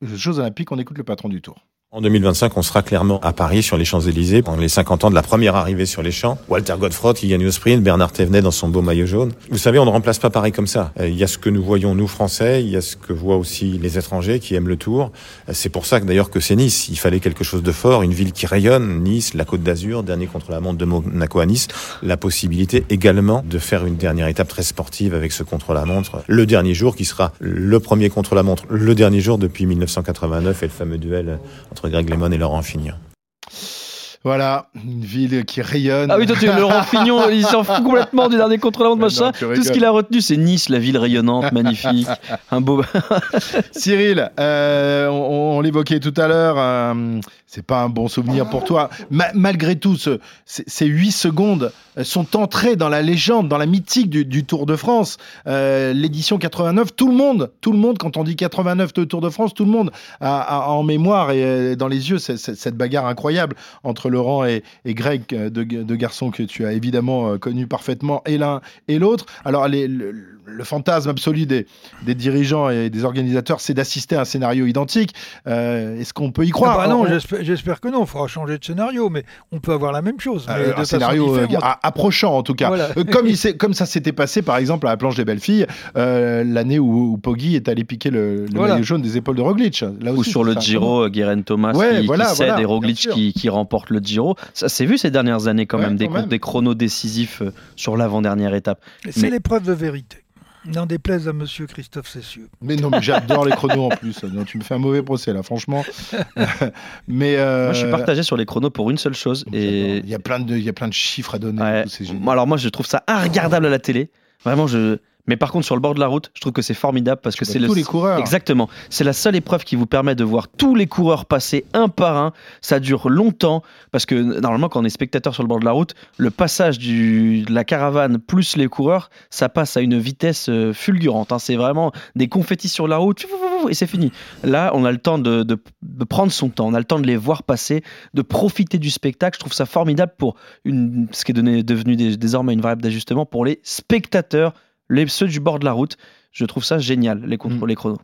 Jeux Olympiques. On écoute le patron du Tour. En 2025, on sera clairement à Paris sur les Champs-Élysées pendant les 50 ans de la première arrivée sur les champs. Walter Godefroth qui gagne le sprint, Bernard Thévenet dans son beau maillot jaune. Vous savez, on ne remplace pas Paris comme ça. Euh, Il y a ce que nous voyons nous Français, il y a ce que voient aussi les étrangers qui aiment le Tour. Euh, C'est pour ça que d'ailleurs que c'est Nice. Il fallait quelque chose de fort, une ville qui rayonne. Nice, la Côte d'Azur, dernier contre la montre de Monaco à Nice. La possibilité également de faire une dernière étape très sportive avec ce contre-la-montre. Le dernier jour qui sera le premier contre-la-montre, le dernier jour depuis 1989 et le fameux duel entre Greg LeMond et Laurent Fignon. Voilà, une ville qui rayonne. Ah oui, toi, tu Laurent Fignon, il s'en fout complètement du dernier contre-la-montre, Non, machin. tu Tout ce qu'il a retenu, c'est Nice, la ville rayonnante, magnifique. Un beau. Cyril, euh, on, on l'évoquait tout à l'heure, euh, c'est pas un bon souvenir pour toi. Ma- malgré tout, ce- ces, ces 8 secondes sont entrées dans la légende, dans la mythique du, du Tour de France. Euh, L'édition 89, tout le monde, tout le monde, quand on dit 89 de Tour de France, tout le monde a, a en mémoire et euh, dans les yeux cette bagarre incroyable entre Laurent et, Greg, euh, deux, deux garçons que tu as évidemment euh, connus parfaitement, et l'un et l'autre. Alors, les- le, le fantasme absolu des, des dirigeants et des organisateurs, c'est d'assister à un scénario identique. Euh, Est-ce qu'on peut y croire Ah bah non, On- j'espère que non. Il faudra changer de scénario, mais on peut avoir la même chose. mais Euh, de un scénario euh, approchant en tout cas. Voilà. Euh, comme, il s'est- comme ça s'était passé par exemple à la planche des belles filles, euh, l'année où, où Poggi est allé piquer le, le Voilà. maillot jaune des épaules de Roglic. Là Ou sur le Giro, euh, Guerin Thomas Ouais, qui, voilà, qui cède voilà, et Roglic qui, qui remporte le Giro. Ça s'est vu ces dernières années quand Ouais, même, des, quand con- même. des chronos décisifs sur l'avant-dernière étape. C'est Mais- l'épreuve de vérité. N'en déplaise à monsieur Christophe Cessieux. Mais non, mais j'adore les chronos en plus. Non, tu me fais un mauvais procès là, franchement. mais euh, Moi, je suis partagé sur les chronos pour une seule chose. Et Il y a plein de, il y a plein de chiffres à donner. Ouais. Alors moi, je trouve ça regardable à la télé. Vraiment, je. Mais par contre, sur le bord de la route, je trouve que c'est formidable parce que c'est le. tous les coureurs. Exactement. C'est la seule épreuve qui vous permet de voir tous les coureurs passer un par un. Ça dure longtemps parce que normalement, quand on est spectateur sur le bord de la route, le passage du, de la caravane plus les coureurs, ça passe à une vitesse euh, fulgurante. hein. C'est vraiment des confettis sur la route et c'est fini. Là, on a le temps de, de- de prendre son temps, on a le temps de les voir passer, de profiter du spectacle. Je trouve ça formidable pour une, ce qui est donné- devenu dés- désormais une variable d'ajustement pour les spectateurs, les, ceux du bord de la route. Je trouve ça génial, les, contre, les chronos.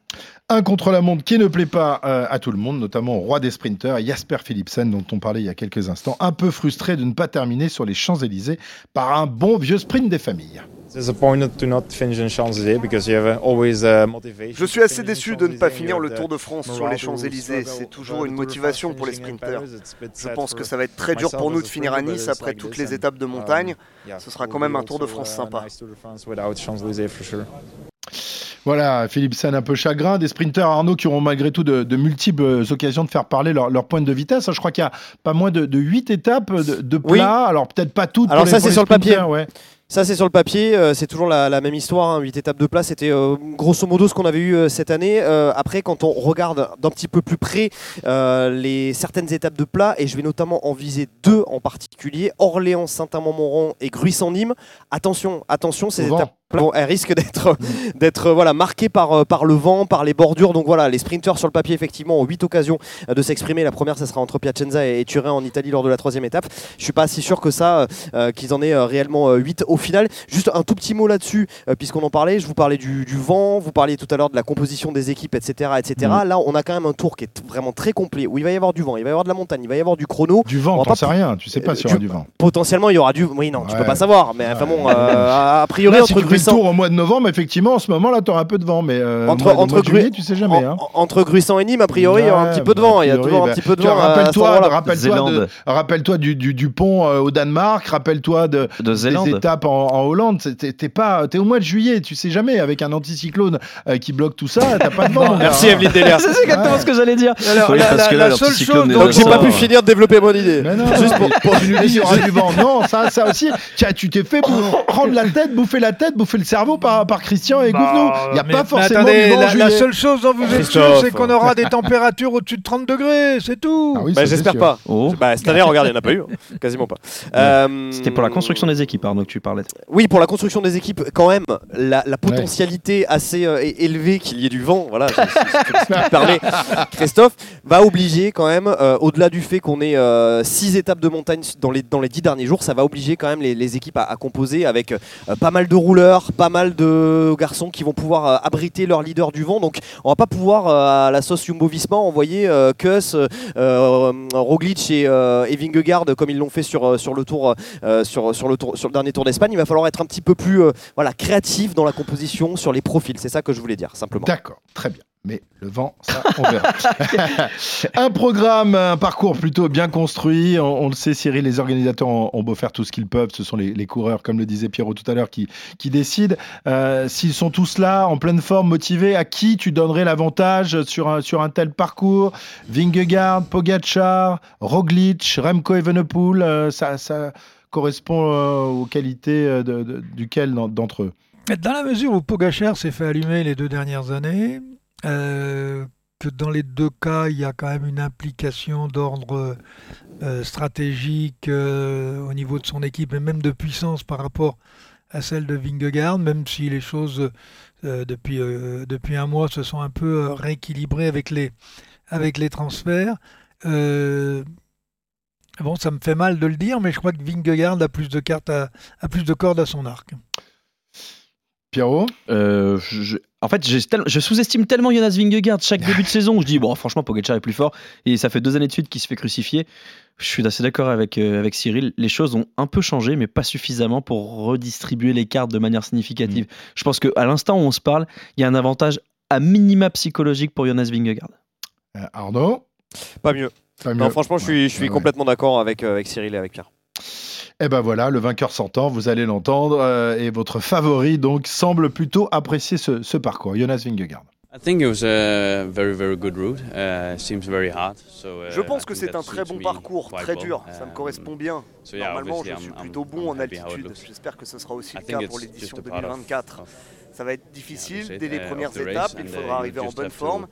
Un contre-la-montre qui ne plaît pas euh, à tout le monde, notamment au roi des sprinteurs, Jasper Philipsen, dont on parlait il y a quelques instants, un peu frustré de ne pas terminer sur les Champs-Élysées par un bon vieux sprint des familles. Disappointed to not finish in Champs-Élysées because you have always uh, motivation. Je suis assez déçu de ne pas finir le Tour de France sur les Champs-Élysées. C'est toujours une motivation pour les sprinteurs. Je pense que ça va être très dur pour nous de finir à Nice après toutes les étapes de montagne. Ce sera quand même un Tour de France sympa. Voilà, Philipsen un peu chagrin. Des sprinteurs, Arnaud, qui auront malgré tout de, de multiples occasions de faire parler leur, leur pointe de vitesse. Je crois qu'il y a pas moins de, de 8 étapes de, de Oui. plat. Alors peut-être pas toutes. Alors pour ça c'est sur le papier. ouais. Ça c'est sur le papier, euh, c'est toujours la, la même histoire, 8 étapes de plat, c'était euh, grosso modo ce qu'on avait eu euh, cette année. Après quand on regarde d'un petit peu plus près les certaines étapes de plat, et je vais notamment en viser deux en particulier, Orléans, Saint-Amand-Montrond et Gruy-en-Nîmes, attention, attention, ces étapes Bon, elles risquent d'être d'être voilà marquées par euh, par le vent, par les bordures. Donc voilà, les sprinteurs sur le papier effectivement ont huit occasions euh, de s'exprimer. La première, ça sera entre Piacenza et, Turin en Italie lors de la troisième étape. Je suis pas si sûr que ça euh, qu'ils en aient réellement huit au final. Juste un tout petit mot là-dessus, euh, puisqu'on en parlait. Je vous parlais du, du vent, vous parliez tout à l'heure de la composition des équipes, etc., etc. Mhm. Là, on a quand même un tour qui est vraiment très complet où il va y avoir du vent, il va y avoir de la montagne, il va y avoir du chrono. Du On vent, pas sais rien. Tu sais pas s'il y aura du- vent. Potentiellement, il y aura du. Oui, non, tu Ouais. peux pas savoir. Mais enfin bon, euh, a priori, Là, entre tu fais le tour au mois de novembre, effectivement, en ce moment-là, tu auras un peu de vent. Mais euh, entre mois entre juillet, tu sais jamais. en- hein. entre Gruissant et Nîmes, a priori, il y aura un petit peu de bah, vent. Il y a toujours un bah, petit peu de vent. Rappelle-toi, du, du, du pont euh, au Danemark. Rappelle-toi de, De Zélande. des étapes en, en Hollande. T'es pas, t'es au mois de juillet. Tu sais jamais avec un anticyclone euh, qui bloque tout ça. T'as pas de vent. Merci. Evelyne Delia. C'est exactement ce que j'allais dire. Là, Donc j'ai pas pu finir de développer mon idée. Juste pour, du vent. Non, ça, ça aussi. Tiens, tu t'es fait prendre la tête, bouffer la tête, bouffer le cerveau par, par Christian et Gouvenou. Il n'y a Mais- pas forcément attendez, du la, seule chose dont vous êtes sûr, Christophe. c'est qu'on aura des températures au-dessus de 30 degrés, c'est tout. Ah oui, Bah, J'espère pas. Oh. Bah, cette année, regarde, il n'y en a pas eu. hein. Quasiment pas. Euh, C'était pour la construction des équipes, Arnaud, que tu parlais. Oui, pour la construction des équipes, quand même, la, la potentialité assez euh, élevée qu'il y ait du vent, voilà, c'est- ce que permet Christophe, va obliger quand même, euh, au-delà du fait qu'on ait 6 étapes de montagne dans les, dans les 10 derniers jours, ça va obliger quand même les, les équipes à, à composer avec euh, pas mal de rouleurs, pas mal de garçons qui vont pouvoir euh, abriter leur leader du vent. Donc on va pas pouvoir, euh, à la sauce Jumbo envoyer euh, Kuss, Roglic et, et comme ils l'ont fait sur, le tour sur, le tour, sur le dernier Tour d'Espagne. Il va falloir être un petit peu plus voilà, créatif dans la composition, sur les profils. C'est ça que je voulais dire, simplement. D'accord, très bien. Mais le vent, ça, on verra. un programme, un parcours plutôt bien construit. On, le sait, Cyril, les organisateurs ont, beau faire tout ce qu'ils peuvent. Ce sont les, coureurs, comme le disait Pierrot tout à l'heure, qui, décident. Euh, S'ils sont tous là, en pleine forme, motivés, à qui tu donnerais l'avantage sur un, tel parcours? Vingegaard, Pogacar, Roglic, Remco Evenepoel, euh, ça, correspond euh, aux qualités euh, duquel d'en- d'entre eux Dans la mesure où Pogachar s'est fait allumer les deux dernières années, que dans les deux cas, il y a quand même une implication d'ordre euh, stratégique euh, au niveau de son équipe et même de puissance par rapport à celle de Vingegaard, même si les choses euh, depuis, euh, depuis un mois se sont un peu euh, rééquilibrées avec les, avec les transferts. Euh, Bon, ça me fait mal de le dire, mais je crois que Vingegaard a plus de cartes, a plus de cordes à son arc. Pierrot euh, je, En fait, je sous-estime tellement Jonas Vingegaard chaque début de saison. Je dis, bon, franchement, Pogacar est plus fort. Et ça fait deux années de suite qu'il se fait crucifier. Je suis assez d'accord avec, euh, avec Cyril. Les choses ont un peu changé, mais pas suffisamment pour redistribuer les cartes de manière significative. Mm. Je pense qu'à l'instant où on se parle, il y a un avantage à minima psychologique pour Jonas Vingegaard. Euh, Arnaud Pas mieux. Non, franchement, je suis, je suis complètement d'accord avec, euh, avec Cyril et avec Pierre. Et eh ben voilà, le vainqueur s'entend, vous allez l'entendre, euh, et votre favori donc semble plutôt apprécier ce, ce parcours, Jonas Vingegaard. Je pense que c'est un très bon parcours, très dur. Ça me correspond bien. Normalement, je suis plutôt bon en altitude. J'espère que ce sera aussi le cas pour l'édition 2024. Ça va être difficile dès les premières étapes. Il faudra arriver en bonne forme.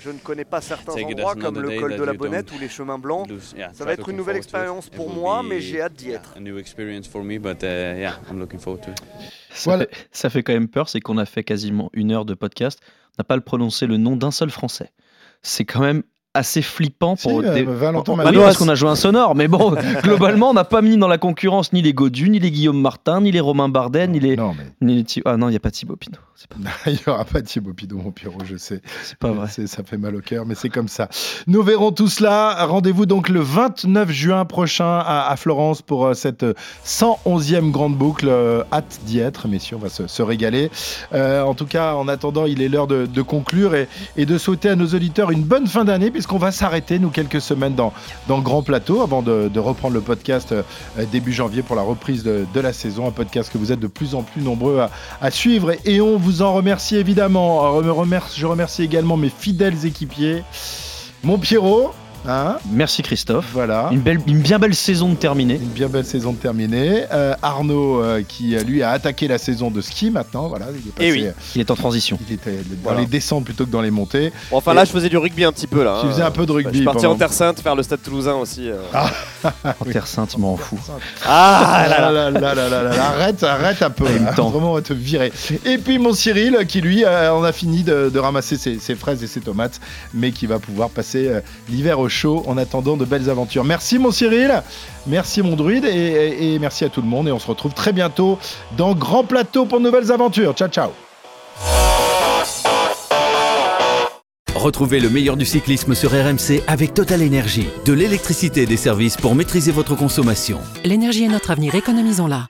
Je ne connais pas certains endroits comme le col de la Bonnette ou les chemins blancs. Ça va être une nouvelle expérience pour moi, mais j'ai hâte d'y être. Ça, fait, ça fait quand même peur, c'est qu'on a fait quasiment une heure de podcast. On n'a pas prononcé le nom d'un seul Français. C'est quand même assez flippant pour des... Valentin parce qu'on a joué un sonore mais bon globalement on n'a pas mis dans la concurrence ni les Godu ni les Guillaume Martin ni les Romain Bardet ni les non, mais... ah non il n'y a pas Thibaut Pinot il n'y aura pas Thibaut Pinot mon Pierrot je sais. C'est pas vrai. Ça fait mal au cœur mais c'est comme ça. Nous verrons tout cela. Rendez-vous donc le 29 juin prochain à, Florence pour euh, cette 111e grande boucle. Euh, hâte d'y être messieurs on va se, régaler. Euh, en tout cas en attendant il est l'heure de, conclure et, et de souhaiter à nos auditeurs une bonne fin d'année puisqu'on va s'arrêter, nous, quelques semaines dans, le Grand Plateau avant de, reprendre le podcast euh, début janvier pour la reprise de, la saison. Un podcast que vous êtes de plus en plus nombreux à, suivre et, on vous en remercie évidemment. Je remercie également mes fidèles équipiers. Mon Pierrot, Hein Merci Christophe. Voilà. Une, belle, une bien belle saison de terminée. Une bien belle saison de terminée. Euh, Arnaud euh, qui lui a attaqué la saison de ski maintenant. Voilà, il est, eh il est en transition. Il était dans les descentes plutôt que dans les montées. enfin là, je faisais du rugby un petit peu là. Tu faisais un peu de rugby. Je suis parti en Terre Sainte faire le Stade Toulousain aussi. Euh. Ah. en Terre Sainte, m'en fous. Ah là là là là arrête, arrête un peu. Vraiment, on va te virer. Et puis mon Cyril qui lui, on a fini de, ramasser ses, ses, fraises et ses tomates, mais qui va pouvoir passer l'hiver au chaud en attendant de belles aventures. Merci mon Cyril, merci mon druide et, merci à tout le monde et on se retrouve très bientôt dans Grand Plateau pour de nouvelles aventures. Ciao ciao Retrouvez le meilleur du cyclisme sur RMC avec Total Énergie. De l'électricité et des services pour maîtriser votre consommation. L'énergie est notre avenir, économisons-la.